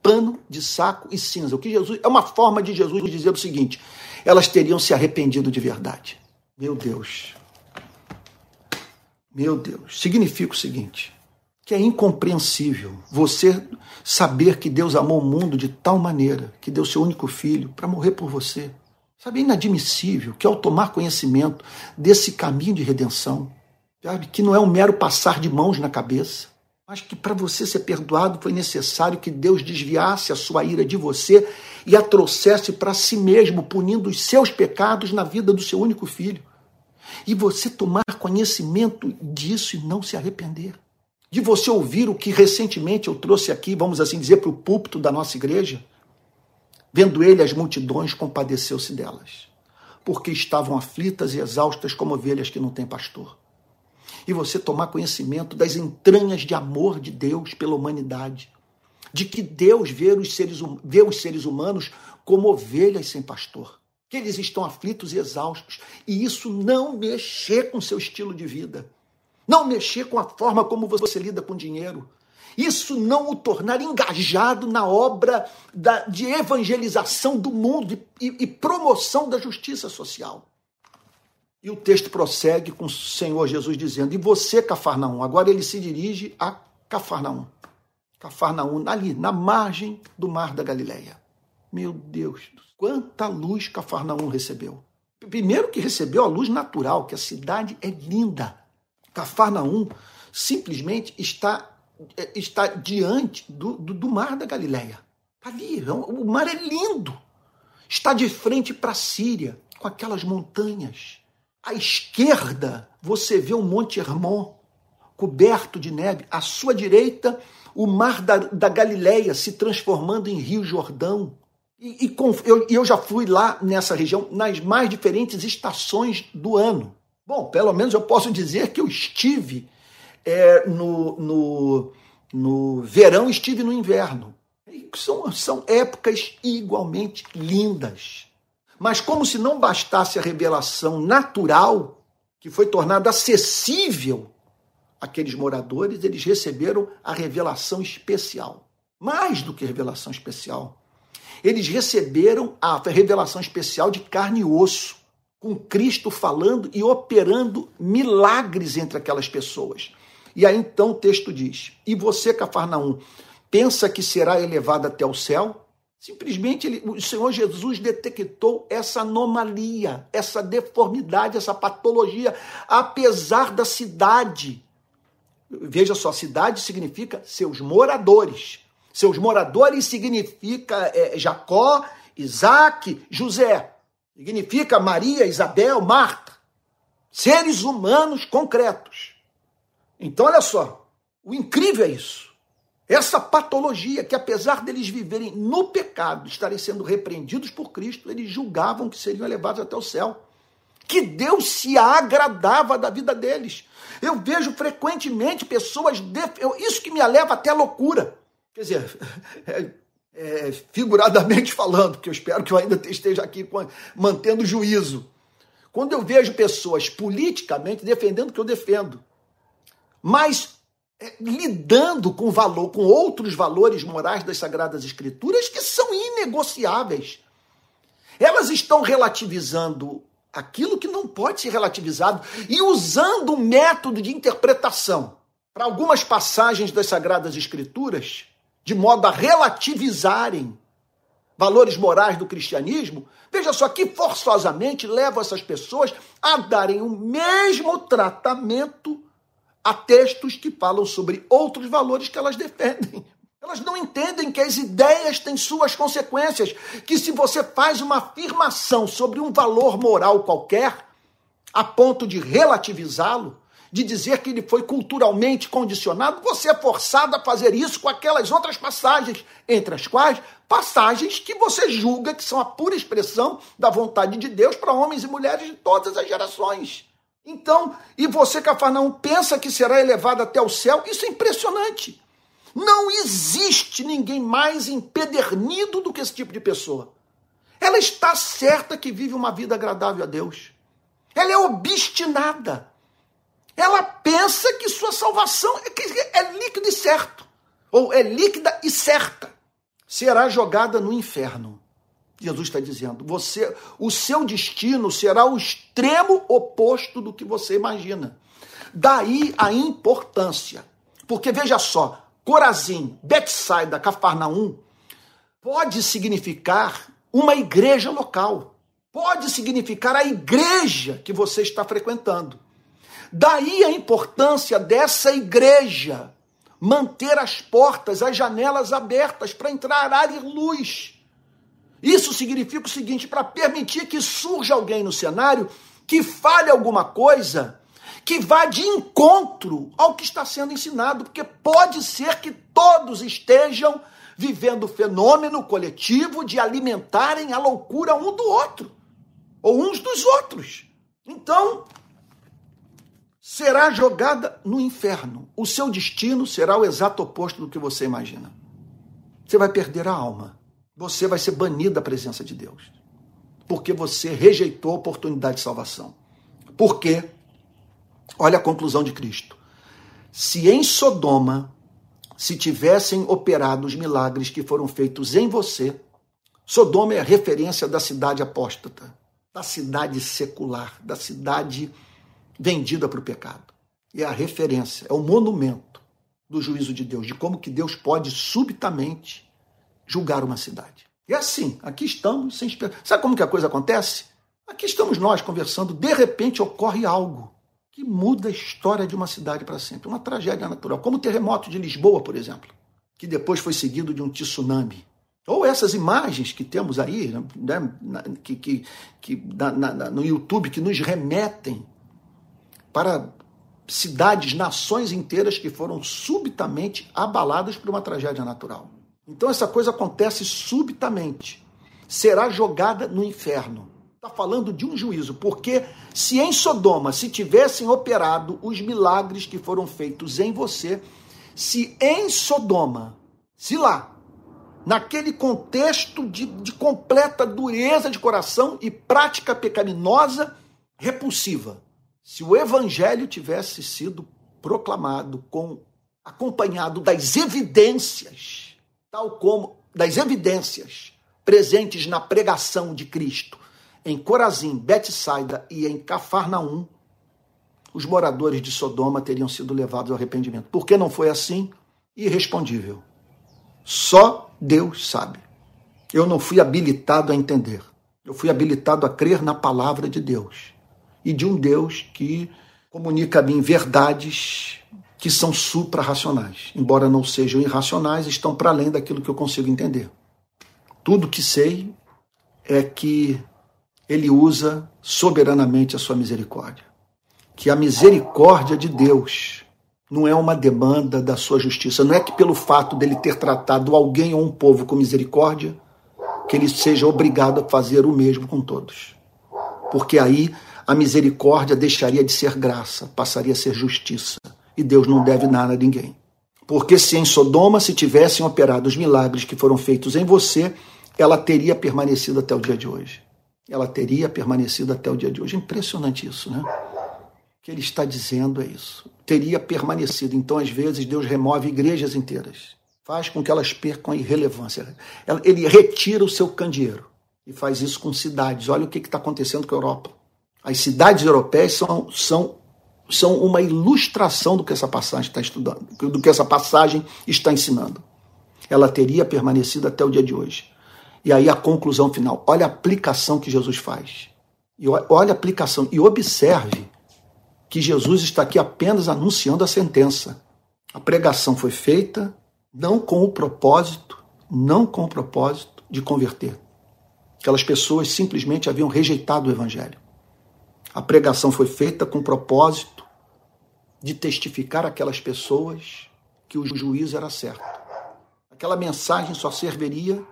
Pano de saco e cinza. O que Jesus é uma forma de Jesus dizer o seguinte: elas teriam se arrependido de verdade. Meu Deus. Meu Deus. Significa o seguinte: que é incompreensível você saber que Deus amou o mundo de tal maneira que deu seu único filho para morrer por você. Sabe, é inadmissível que ao tomar conhecimento desse caminho de redenção, sabe, que não é um mero passar de mãos na cabeça, mas que para você ser perdoado foi necessário que Deus desviasse a sua ira de você e a trouxesse para si mesmo, punindo os seus pecados na vida do seu único filho. E você tomar conhecimento disso e não se arrepender de você ouvir o que recentemente eu trouxe aqui, vamos assim dizer, para o púlpito da nossa igreja? Vendo ele, as multidões compadeceu-se delas, porque estavam aflitas e exaustas como ovelhas que não têm pastor. E você tomar conhecimento das entranhas de amor de Deus pela humanidade, de que Deus vê os seres, hum, vê os seres humanos como ovelhas sem pastor, que eles estão aflitos e exaustos, e isso não mexer com seu estilo de vida não mexer com a forma como você lida com dinheiro. Isso não o tornar engajado na obra da, de evangelização do mundo e, e promoção da justiça social. E o texto prossegue com o Senhor Jesus dizendo: E você, Cafarnaum? Agora ele se dirige a Cafarnaum. Cafarnaum, ali, na margem do mar da Galileia. Meu Deus, quanta luz Cafarnaum recebeu. Primeiro que recebeu a luz natural, que a cidade é linda. Cafarnaum simplesmente está, é, está diante do, do, do mar da Galileia. Está ali, é o mar é lindo. Está de frente para a Síria, com aquelas montanhas. À esquerda, você vê o Monte Hermon coberto de neve. À sua direita, o mar da, da Galileia se transformando em Rio Jordão. E, e com, eu, eu já fui lá nessa região nas mais diferentes estações do ano. Bom, pelo menos eu posso dizer que eu estive é, no, no, no verão, estive no inverno. São, são épocas igualmente lindas. Mas, como se não bastasse a revelação natural, que foi tornada acessível àqueles moradores, eles receberam a revelação especial. Mais do que revelação especial. Eles receberam a revelação especial de carne e osso, com Cristo falando e operando milagres entre aquelas pessoas. E aí então o texto diz: E você, Cafarnaum, pensa que será elevado até o céu? Simplesmente ele, o Senhor Jesus detectou essa anomalia, essa deformidade, essa patologia, apesar da cidade. Veja só, cidade significa seus moradores. Seus moradores significa é, Jacó, Isaac, José. Significa Maria, Isabel, Marta. Seres humanos concretos. Então, olha só, o incrível é isso. Essa patologia que, apesar deles viverem no pecado, estarem sendo repreendidos por Cristo, eles julgavam que seriam elevados até o céu. Que Deus se agradava da vida deles. Eu vejo frequentemente pessoas. Def... Isso que me leva até a loucura. Quer dizer, é, figuradamente falando, porque eu espero que eu ainda esteja aqui mantendo juízo. Quando eu vejo pessoas politicamente defendendo o que eu defendo, mas é, lidando com valor, com outros valores morais das Sagradas Escrituras que são inegociáveis. Elas estão relativizando aquilo que não pode ser relativizado e usando um método de interpretação para algumas passagens das Sagradas Escrituras, de modo a relativizarem valores morais do cristianismo, veja só que forçosamente levam essas pessoas a darem o mesmo tratamento a textos que falam sobre outros valores que elas defendem. Elas não entendem que as ideias têm suas consequências, que se você faz uma afirmação sobre um valor moral qualquer, a ponto de relativizá-lo, de dizer que ele foi culturalmente condicionado, você é forçado a fazer isso com aquelas outras passagens, entre as quais passagens que você julga que são a pura expressão da vontade de Deus para homens e mulheres de todas as gerações. Então, e você, Cafarnaum, pensa que será elevado até o céu? Isso é impressionante. Não existe ninguém mais empedernido do que esse tipo de pessoa. Ela está certa que vive uma vida agradável a Deus. Ela é obstinada. Ela pensa que sua salvação é, é líquida e certo. Ou é líquida e certa. Será jogada no inferno. Jesus está dizendo, você, o seu destino será o extremo oposto do que você imagina. Daí a importância. Porque veja só, Corazim, Betsaida, Cafarnaum pode significar uma igreja local. Pode significar a igreja que você está frequentando. Daí a importância dessa igreja manter as portas, as janelas abertas para entrar ar e luz isso significa o seguinte: para permitir que surja alguém no cenário que fale alguma coisa que vá de encontro ao que está sendo ensinado, porque pode ser que todos estejam vivendo o fenômeno coletivo de alimentarem a loucura um do outro, ou uns dos outros. Então, será jogada no inferno. O seu destino será o exato oposto do que você imagina. Você vai perder a alma você vai ser banido da presença de Deus. Porque você rejeitou a oportunidade de salvação. Por quê? Olha a conclusão de Cristo. Se em Sodoma se tivessem operado os milagres que foram feitos em você, Sodoma é a referência da cidade apóstata, da cidade secular, da cidade vendida para o pecado. É a referência, é o monumento do juízo de Deus, de como que Deus pode subitamente julgar uma cidade. E assim, aqui estamos sem esperança. Sabe como que a coisa acontece? Aqui estamos nós conversando, de repente ocorre algo que muda a história de uma cidade para sempre. Uma tragédia natural, como o terremoto de Lisboa, por exemplo, que depois foi seguido de um tsunami. Ou essas imagens que temos aí, né, que, que, que na, na, no YouTube, que nos remetem para cidades, nações inteiras que foram subitamente abaladas por uma tragédia natural. Então essa coisa acontece subitamente. Será jogada no inferno. Está falando de um juízo, porque se em Sodoma se tivessem operado os milagres que foram feitos em você, se em Sodoma, se lá, naquele contexto de, de completa dureza de coração e prática pecaminosa repulsiva, se o evangelho tivesse sido proclamado com acompanhado das evidências, tal como das evidências presentes na pregação de Cristo em Corazim, Betsaida e em Cafarnaum, os moradores de Sodoma teriam sido levados ao arrependimento. Por que não foi assim? Irrespondível. Só Deus sabe. Eu não fui habilitado a entender. Eu fui habilitado a crer na palavra de Deus e de um Deus que comunica a mim verdades que são supra-racionais. Embora não sejam irracionais, estão para além daquilo que eu consigo entender. Tudo que sei é que ele usa soberanamente a sua misericórdia. Que a misericórdia de Deus não é uma demanda da sua justiça. Não é que pelo fato dele ter tratado alguém ou um povo com misericórdia, que ele seja obrigado a fazer o mesmo com todos. Porque aí a misericórdia deixaria de ser graça, passaria a ser justiça. E Deus não deve nada a ninguém. Porque se em Sodoma se tivessem operado os milagres que foram feitos em você, ela teria permanecido até o dia de hoje. Ela teria permanecido até o dia de hoje. Impressionante isso, né? O que ele está dizendo é isso. Teria permanecido. Então, às vezes, Deus remove igrejas inteiras. Faz com que elas percam a irrelevância. Ele retira o seu candeeiro. E faz isso com cidades. Olha o que está acontecendo com a Europa. As cidades europeias são, são, são uma ilustração do que essa passagem está estudando, do que essa passagem está ensinando. Ela teria permanecido até o dia de hoje. E aí a conclusão final. Olha a aplicação que Jesus faz. E olha a aplicação. E observe que Jesus está aqui apenas anunciando a sentença. A pregação foi feita não com o propósito, não com o propósito de converter. Aquelas pessoas simplesmente haviam rejeitado o evangelho. A pregação foi feita com o propósito de testificar aquelas pessoas que o juízo era certo. Aquela mensagem só serviria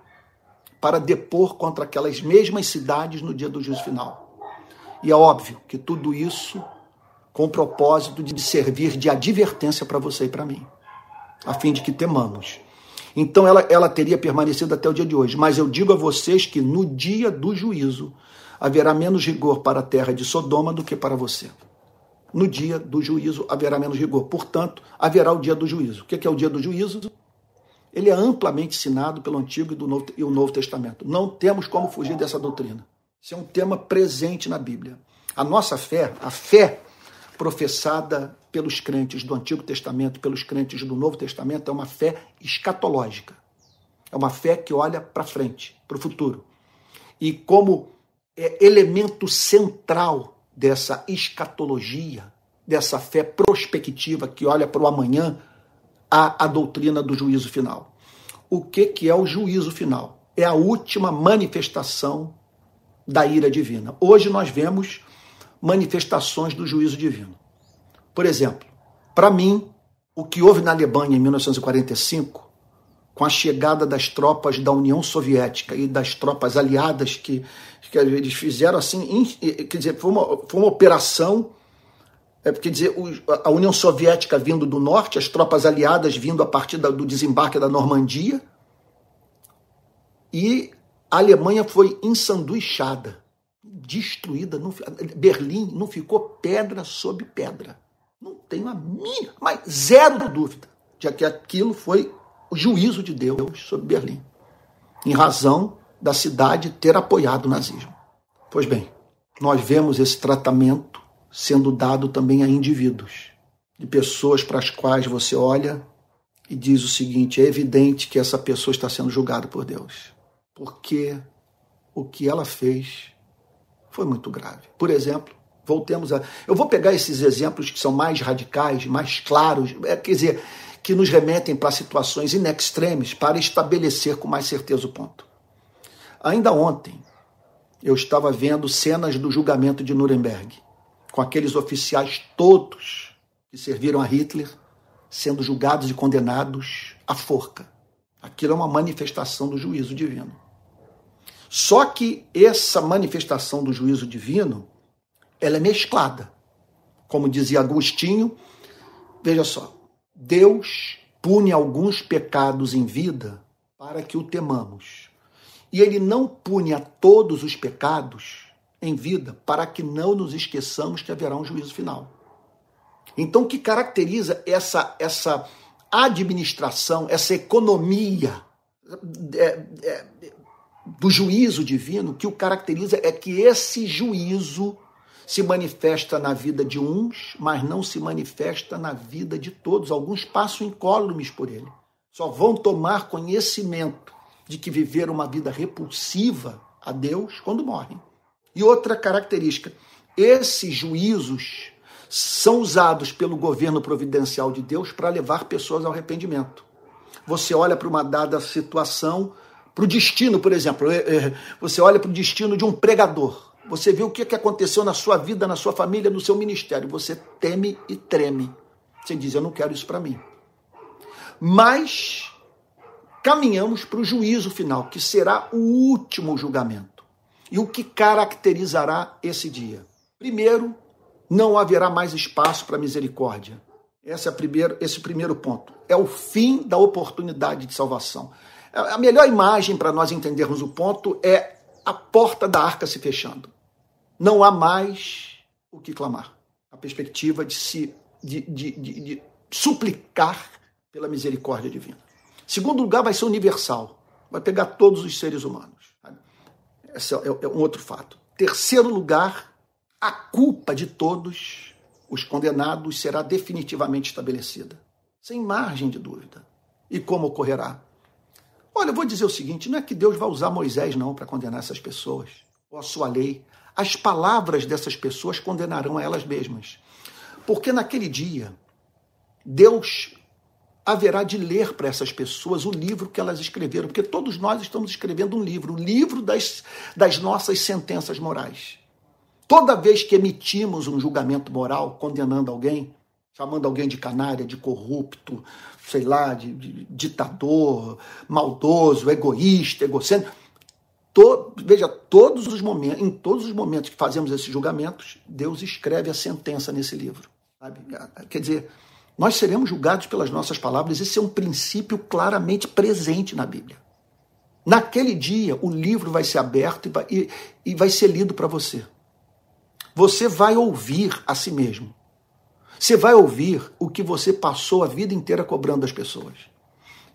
para depor contra aquelas mesmas cidades no dia do juízo final. E é óbvio que tudo isso com o propósito de servir de advertência para você e para mim, a fim de que temamos. Então ela, ela teria permanecido até o dia de hoje. Mas eu digo a vocês que no dia do juízo, haverá menos rigor para a terra de Sodoma do que para você. No dia do juízo haverá menos rigor. Portanto, haverá o dia do juízo. O que é o dia do juízo? Ele é amplamente ensinado pelo Antigo e, do Novo, e o Novo Testamento. Não temos como fugir dessa doutrina. Isso é um tema presente na Bíblia. A nossa fé, a fé professada pelos crentes do Antigo Testamento, pelos crentes do Novo Testamento, é uma fé escatológica. É uma fé que olha para frente, para o futuro. E como é elemento central dessa escatologia, dessa fé prospectiva que olha para o amanhã, a, a doutrina do juízo final. O que, que é o juízo final? É a última manifestação da ira divina. Hoje nós vemos manifestações do juízo divino. Por exemplo, para mim, o que houve na Alemanha em 1945 com a chegada das tropas da União Soviética e das tropas aliadas que, que eles fizeram assim, quer dizer, foi uma, foi uma operação, é, quer dizer, a União Soviética vindo do norte, as tropas aliadas vindo a partir do desembarque da Normandia, e a Alemanha foi ensanduichada, destruída, não, Berlim não ficou pedra sobre pedra. Não tenho a mínima, mas zero dúvida de que aquilo foi o juízo de Deus sobre Berlim, em razão da cidade ter apoiado o nazismo. Pois bem, nós vemos esse tratamento sendo dado também a indivíduos, de pessoas para as quais você olha e diz o seguinte: é evidente que essa pessoa está sendo julgada por Deus, porque o que ela fez foi muito grave. Por exemplo, voltemos a. Eu vou pegar esses exemplos que são mais radicais, mais claros, é, quer dizer, que nos remetem para situações in extremis para estabelecer com mais certeza o ponto. Ainda ontem, eu estava vendo cenas do julgamento de Nuremberg, com aqueles oficiais todos que serviram a Hitler sendo julgados e condenados à forca. Aquilo é uma manifestação do juízo divino. Só que essa manifestação do juízo divino, ela é mesclada. Como dizia Agostinho, veja só, Deus pune alguns pecados em vida para que o temamos. E ele não pune a todos os pecados em vida para que não nos esqueçamos que haverá um juízo final. Então, o que caracteriza essa, essa administração, essa economia é, é, do juízo divino, que o caracteriza é que esse juízo se manifesta na vida de uns, mas não se manifesta na vida de todos. Alguns passam incólumes por ele. Só vão tomar conhecimento de que viveram uma vida repulsiva a Deus quando morrem. E outra característica, esses juízos são usados pelo governo providencial de Deus para levar pessoas ao arrependimento. Você olha para uma dada situação, para o destino, por exemplo, é, é, você olha para o destino de um pregador. Você vê o que aconteceu na sua vida, na sua família, no seu ministério. Você teme e treme. Você diz: Eu não quero isso para mim. Mas caminhamos para o juízo final, que será o último julgamento. E o que caracterizará esse dia? Primeiro, não haverá mais espaço para misericórdia. Esse é, primeiro, esse primeiro ponto. É o fim da oportunidade de salvação. A melhor imagem para nós entendermos o ponto é a porta da arca se fechando. Não há mais o que clamar. A perspectiva de se de, de, de, de suplicar pela misericórdia divina. Segundo lugar, vai ser universal. Vai pegar todos os seres humanos. Esse é, é um outro fato. Terceiro lugar, a culpa de todos os condenados será definitivamente estabelecida, sem margem de dúvida. E como ocorrerá? Olha, eu vou dizer o seguinte: não é que Deus vai usar Moisés, não, para condenar essas pessoas, ou a sua lei. As palavras dessas pessoas condenarão a elas mesmas. Porque naquele dia, Deus haverá de ler para essas pessoas o livro que elas escreveram, porque todos nós estamos escrevendo um livro, o livro das, das nossas sentenças morais. Toda vez que emitimos um julgamento moral condenando alguém, chamando alguém de canária, de corrupto, sei lá, de, de ditador, maldoso, egoísta, egocêntrico, to, veja, todos os momentos, em todos os momentos que fazemos esses julgamentos, Deus escreve a sentença nesse livro. Sabe? Quer dizer, nós seremos julgados pelas nossas palavras, esse é um princípio claramente presente na Bíblia. Naquele dia, o livro vai ser aberto e vai, e, e vai ser lido para você você vai ouvir a si mesmo. Você vai ouvir o que você passou a vida inteira cobrando das pessoas.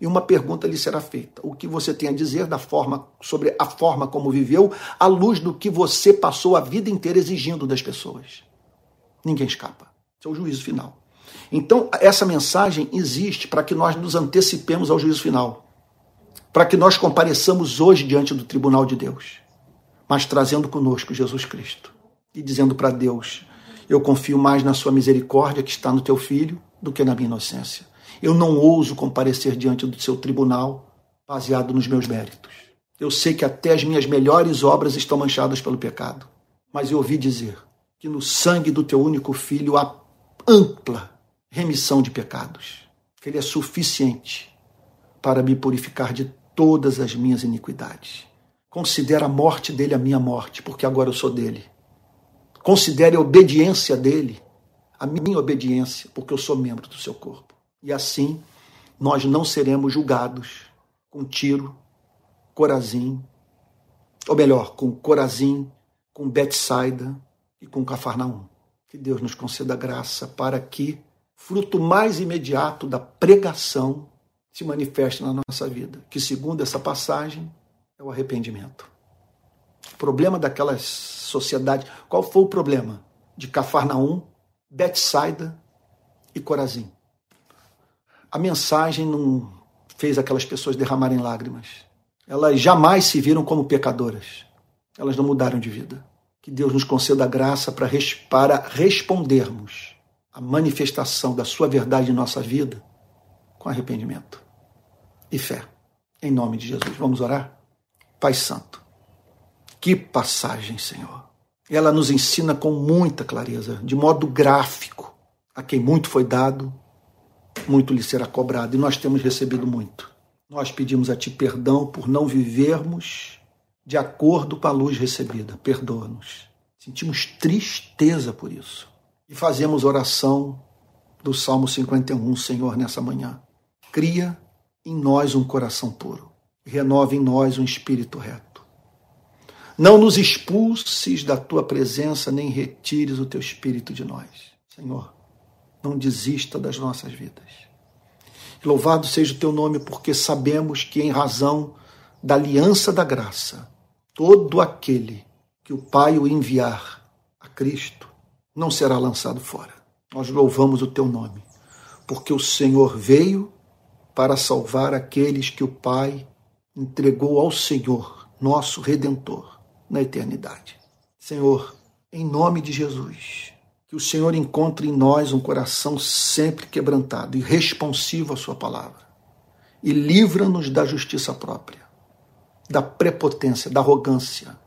E uma pergunta lhe será feita: o que você tem a dizer da forma sobre a forma como viveu, à luz do que você passou a vida inteira exigindo das pessoas. Ninguém escapa. Esse é o juízo final. Então, essa mensagem existe para que nós nos antecipemos ao juízo final. Para que nós compareçamos hoje diante do tribunal de Deus, mas trazendo conosco Jesus Cristo e dizendo para Deus: Eu confio mais na Sua misericórdia que está no teu filho do que na minha inocência. Eu não ouso comparecer diante do seu tribunal baseado nos meus méritos. Eu sei que até as minhas melhores obras estão manchadas pelo pecado, mas eu ouvi dizer que no sangue do teu único filho há ampla remissão de pecados, que ele é suficiente para me purificar de todas as minhas iniquidades. Considera a morte dele a minha morte, porque agora eu sou dele Considere a obediência dele a minha obediência, porque eu sou membro do seu corpo. E assim nós não seremos julgados com Tiro, Corazim, ou melhor, com Corazim, com Betsaida e com Cafarnaum. Que Deus nos conceda graça para que fruto mais imediato da pregação se manifeste na nossa vida, que segundo essa passagem é o arrependimento. O problema daquelas sociedades, qual foi o problema de Cafarnaum, Betsaida e Corazim? A mensagem não fez aquelas pessoas derramarem lágrimas. Elas jamais se viram como pecadoras. Elas não mudaram de vida. Que Deus nos conceda a graça para, para respondermos à manifestação da sua verdade em nossa vida com arrependimento e fé. Em nome de Jesus. Vamos orar? Pai Santo, que passagem, Senhor. Ela nos ensina com muita clareza, de modo gráfico. A quem muito foi dado, muito lhe será cobrado. E nós temos recebido muito. Nós pedimos a Ti perdão por não vivermos de acordo com a luz recebida. Perdoa-nos. Sentimos tristeza por isso. E fazemos oração do Salmo 51, Senhor, nessa manhã. Cria em nós um coração puro. Renova em nós um espírito reto. Não nos expulses da tua presença, nem retires o teu espírito de nós. Senhor, não desista das nossas vidas. Louvado seja o teu nome, porque sabemos que, em razão da aliança da graça, todo aquele que o Pai o enviar a Cristo não será lançado fora. Nós louvamos o teu nome, porque o Senhor veio para salvar aqueles que o Pai entregou ao Senhor, nosso redentor, na eternidade. Senhor, em nome de Jesus, que o Senhor encontre em nós um coração sempre quebrantado e responsivo à Sua palavra. E livra-nos da justiça própria, da prepotência, da arrogância,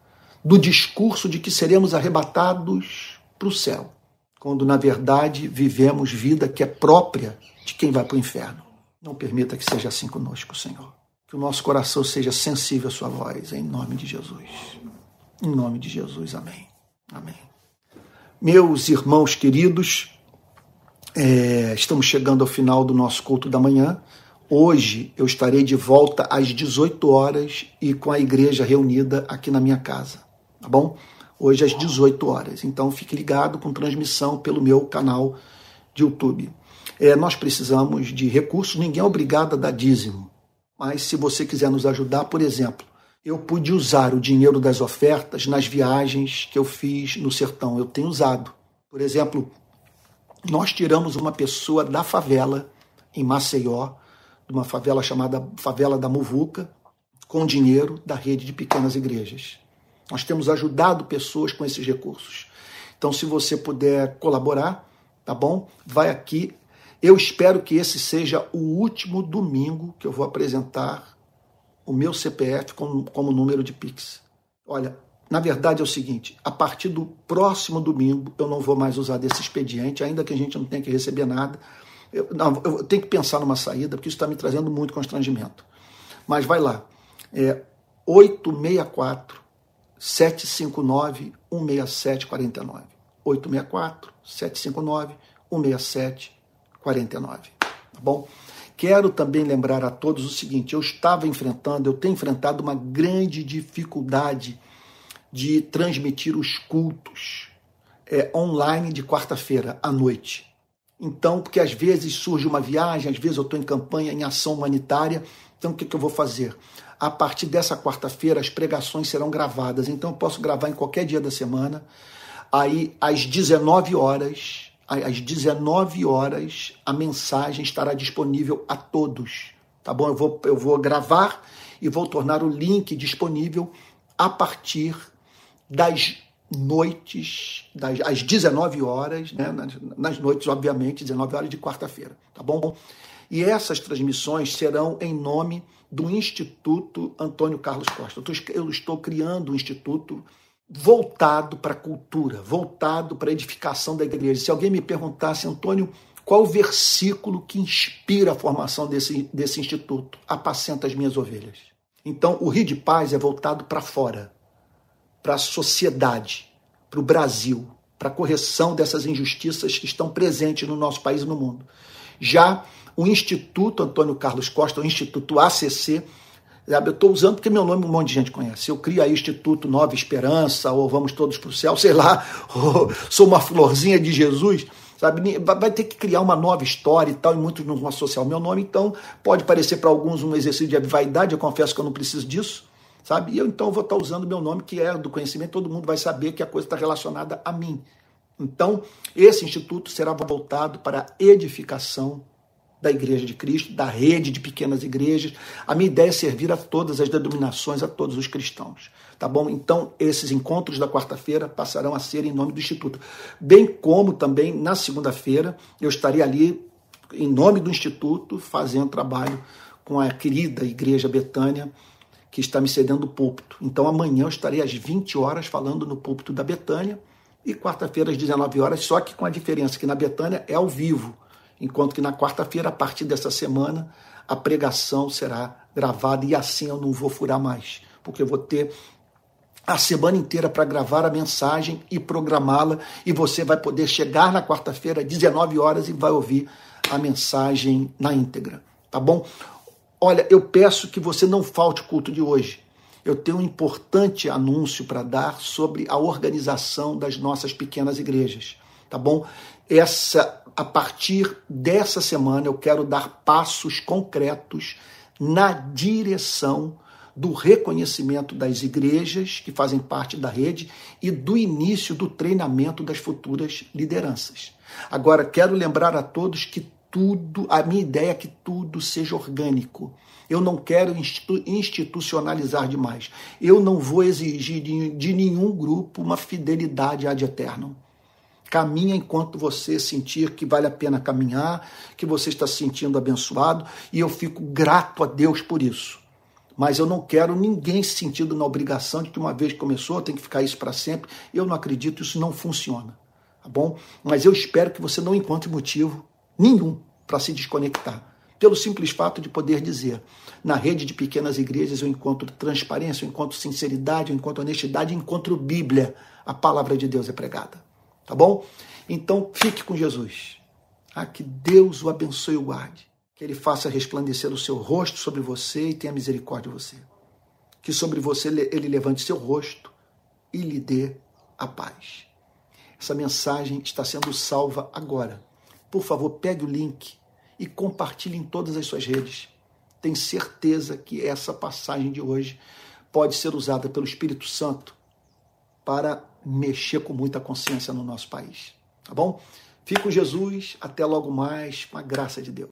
do discurso de que seremos arrebatados para o céu, quando na verdade vivemos vida que é própria de quem vai para o inferno. Não permita que seja assim conosco, Senhor. Que o nosso coração seja sensível à Sua voz, em nome de Jesus. Em nome de Jesus, amém. Amém. Meus irmãos queridos, é, estamos chegando ao final do nosso culto da manhã. Hoje eu estarei de volta às 18 horas e com a igreja reunida aqui na minha casa, tá bom? Hoje às 18 horas. Então fique ligado com transmissão pelo meu canal de YouTube. É, nós precisamos de recursos, ninguém é obrigado a dar dízimo. Mas se você quiser nos ajudar, por exemplo, eu pude usar o dinheiro das ofertas nas viagens que eu fiz no sertão. Eu tenho usado. Por exemplo, nós tiramos uma pessoa da favela, em Maceió, de uma favela chamada Favela da Muvuca, com dinheiro da rede de pequenas igrejas. Nós temos ajudado pessoas com esses recursos. Então, se você puder colaborar, tá bom? Vai aqui. Eu espero que esse seja o último domingo que eu vou apresentar o meu CPF como, como número de Pix. Olha, na verdade é o seguinte: a partir do próximo domingo eu não vou mais usar desse expediente, ainda que a gente não tenha que receber nada. Eu, não, eu tenho que pensar numa saída, porque isso está me trazendo muito constrangimento. Mas vai lá. É 864 759 16749. 864 759 16749. Tá bom? Quero também lembrar a todos o seguinte: eu estava enfrentando, eu tenho enfrentado uma grande dificuldade de transmitir os cultos é, online de quarta-feira à noite. Então, porque às vezes surge uma viagem, às vezes eu estou em campanha, em ação humanitária, então o que, que eu vou fazer? A partir dessa quarta-feira, as pregações serão gravadas, então eu posso gravar em qualquer dia da semana. Aí, às 19 horas, às 19 horas, a mensagem estará disponível a todos. Tá bom? Eu vou, eu vou gravar e vou tornar o link disponível a partir das noites, das, às 19 horas, né? nas, nas noites, obviamente, 19 horas de quarta-feira. Tá bom? E essas transmissões serão em nome do Instituto Antônio Carlos Costa. Eu estou criando um instituto voltado para a cultura, voltado para a edificação da igreja. Se alguém me perguntasse, Antônio, qual o versículo que inspira a formação desse, desse instituto? Apacenta as minhas ovelhas. Então, o Rio de Paz é voltado para fora, para a sociedade, para o Brasil, para a correção dessas injustiças que estão presentes no nosso país e no mundo. Já o Instituto Antônio Carlos Costa, o Instituto ACC, eu estou usando porque meu nome um monte de gente conhece. Eu crio aí Instituto Nova Esperança, ou Vamos Todos para o Céu, sei lá, ou sou uma florzinha de Jesus, sabe? Vai ter que criar uma nova história e tal, e muitos não vão associar o meu nome, então pode parecer para alguns um exercício de vaidade, eu confesso que eu não preciso disso, sabe? E eu então vou estar usando meu nome, que é do conhecimento, todo mundo vai saber que a coisa está relacionada a mim. Então, esse instituto será voltado para a edificação da Igreja de Cristo, da rede de pequenas igrejas. A minha ideia é servir a todas as denominações, a todos os cristãos. Tá bom? Então, esses encontros da quarta-feira passarão a ser em nome do Instituto. Bem como também na segunda-feira eu estarei ali em nome do Instituto, fazendo trabalho com a querida Igreja Betânia, que está me cedendo o púlpito. Então amanhã eu estarei às 20 horas falando no púlpito da Betânia e quarta-feira às 19 horas, só que com a diferença que na Betânia é ao vivo, enquanto que na quarta-feira, a partir dessa semana, a pregação será gravada e assim eu não vou furar mais, porque eu vou ter a semana inteira para gravar a mensagem e programá-la e você vai poder chegar na quarta-feira às 19 horas e vai ouvir a mensagem na íntegra, tá bom? Olha, eu peço que você não falte o culto de hoje. Eu tenho um importante anúncio para dar sobre a organização das nossas pequenas igrejas, tá bom? Essa a partir dessa semana eu quero dar passos concretos na direção do reconhecimento das igrejas que fazem parte da rede e do início do treinamento das futuras lideranças. Agora, quero lembrar a todos que tudo, a minha ideia é que tudo seja orgânico. Eu não quero institucionalizar demais. Eu não vou exigir de nenhum grupo uma fidelidade ad eternum. Caminha enquanto você sentir que vale a pena caminhar, que você está se sentindo abençoado, e eu fico grato a Deus por isso. Mas eu não quero ninguém se sentindo na obrigação de que uma vez começou, tem que ficar isso para sempre. Eu não acredito, isso não funciona. Tá bom? Mas eu espero que você não encontre motivo nenhum para se desconectar. Pelo simples fato de poder dizer, na rede de pequenas igrejas eu encontro transparência, eu encontro sinceridade, eu encontro honestidade, eu encontro Bíblia. A palavra de Deus é pregada. Tá bom? Então fique com Jesus. Ah, que Deus o abençoe e o guarde. Que ele faça resplandecer o seu rosto sobre você e tenha misericórdia de você. Que sobre você ele levante seu rosto e lhe dê a paz. Essa mensagem está sendo salva agora por favor, pegue o link e compartilhe em todas as suas redes. Tenho certeza que essa passagem de hoje pode ser usada pelo Espírito Santo para mexer com muita consciência no nosso país. Tá bom? Fico Jesus. Até logo mais, com a graça de Deus.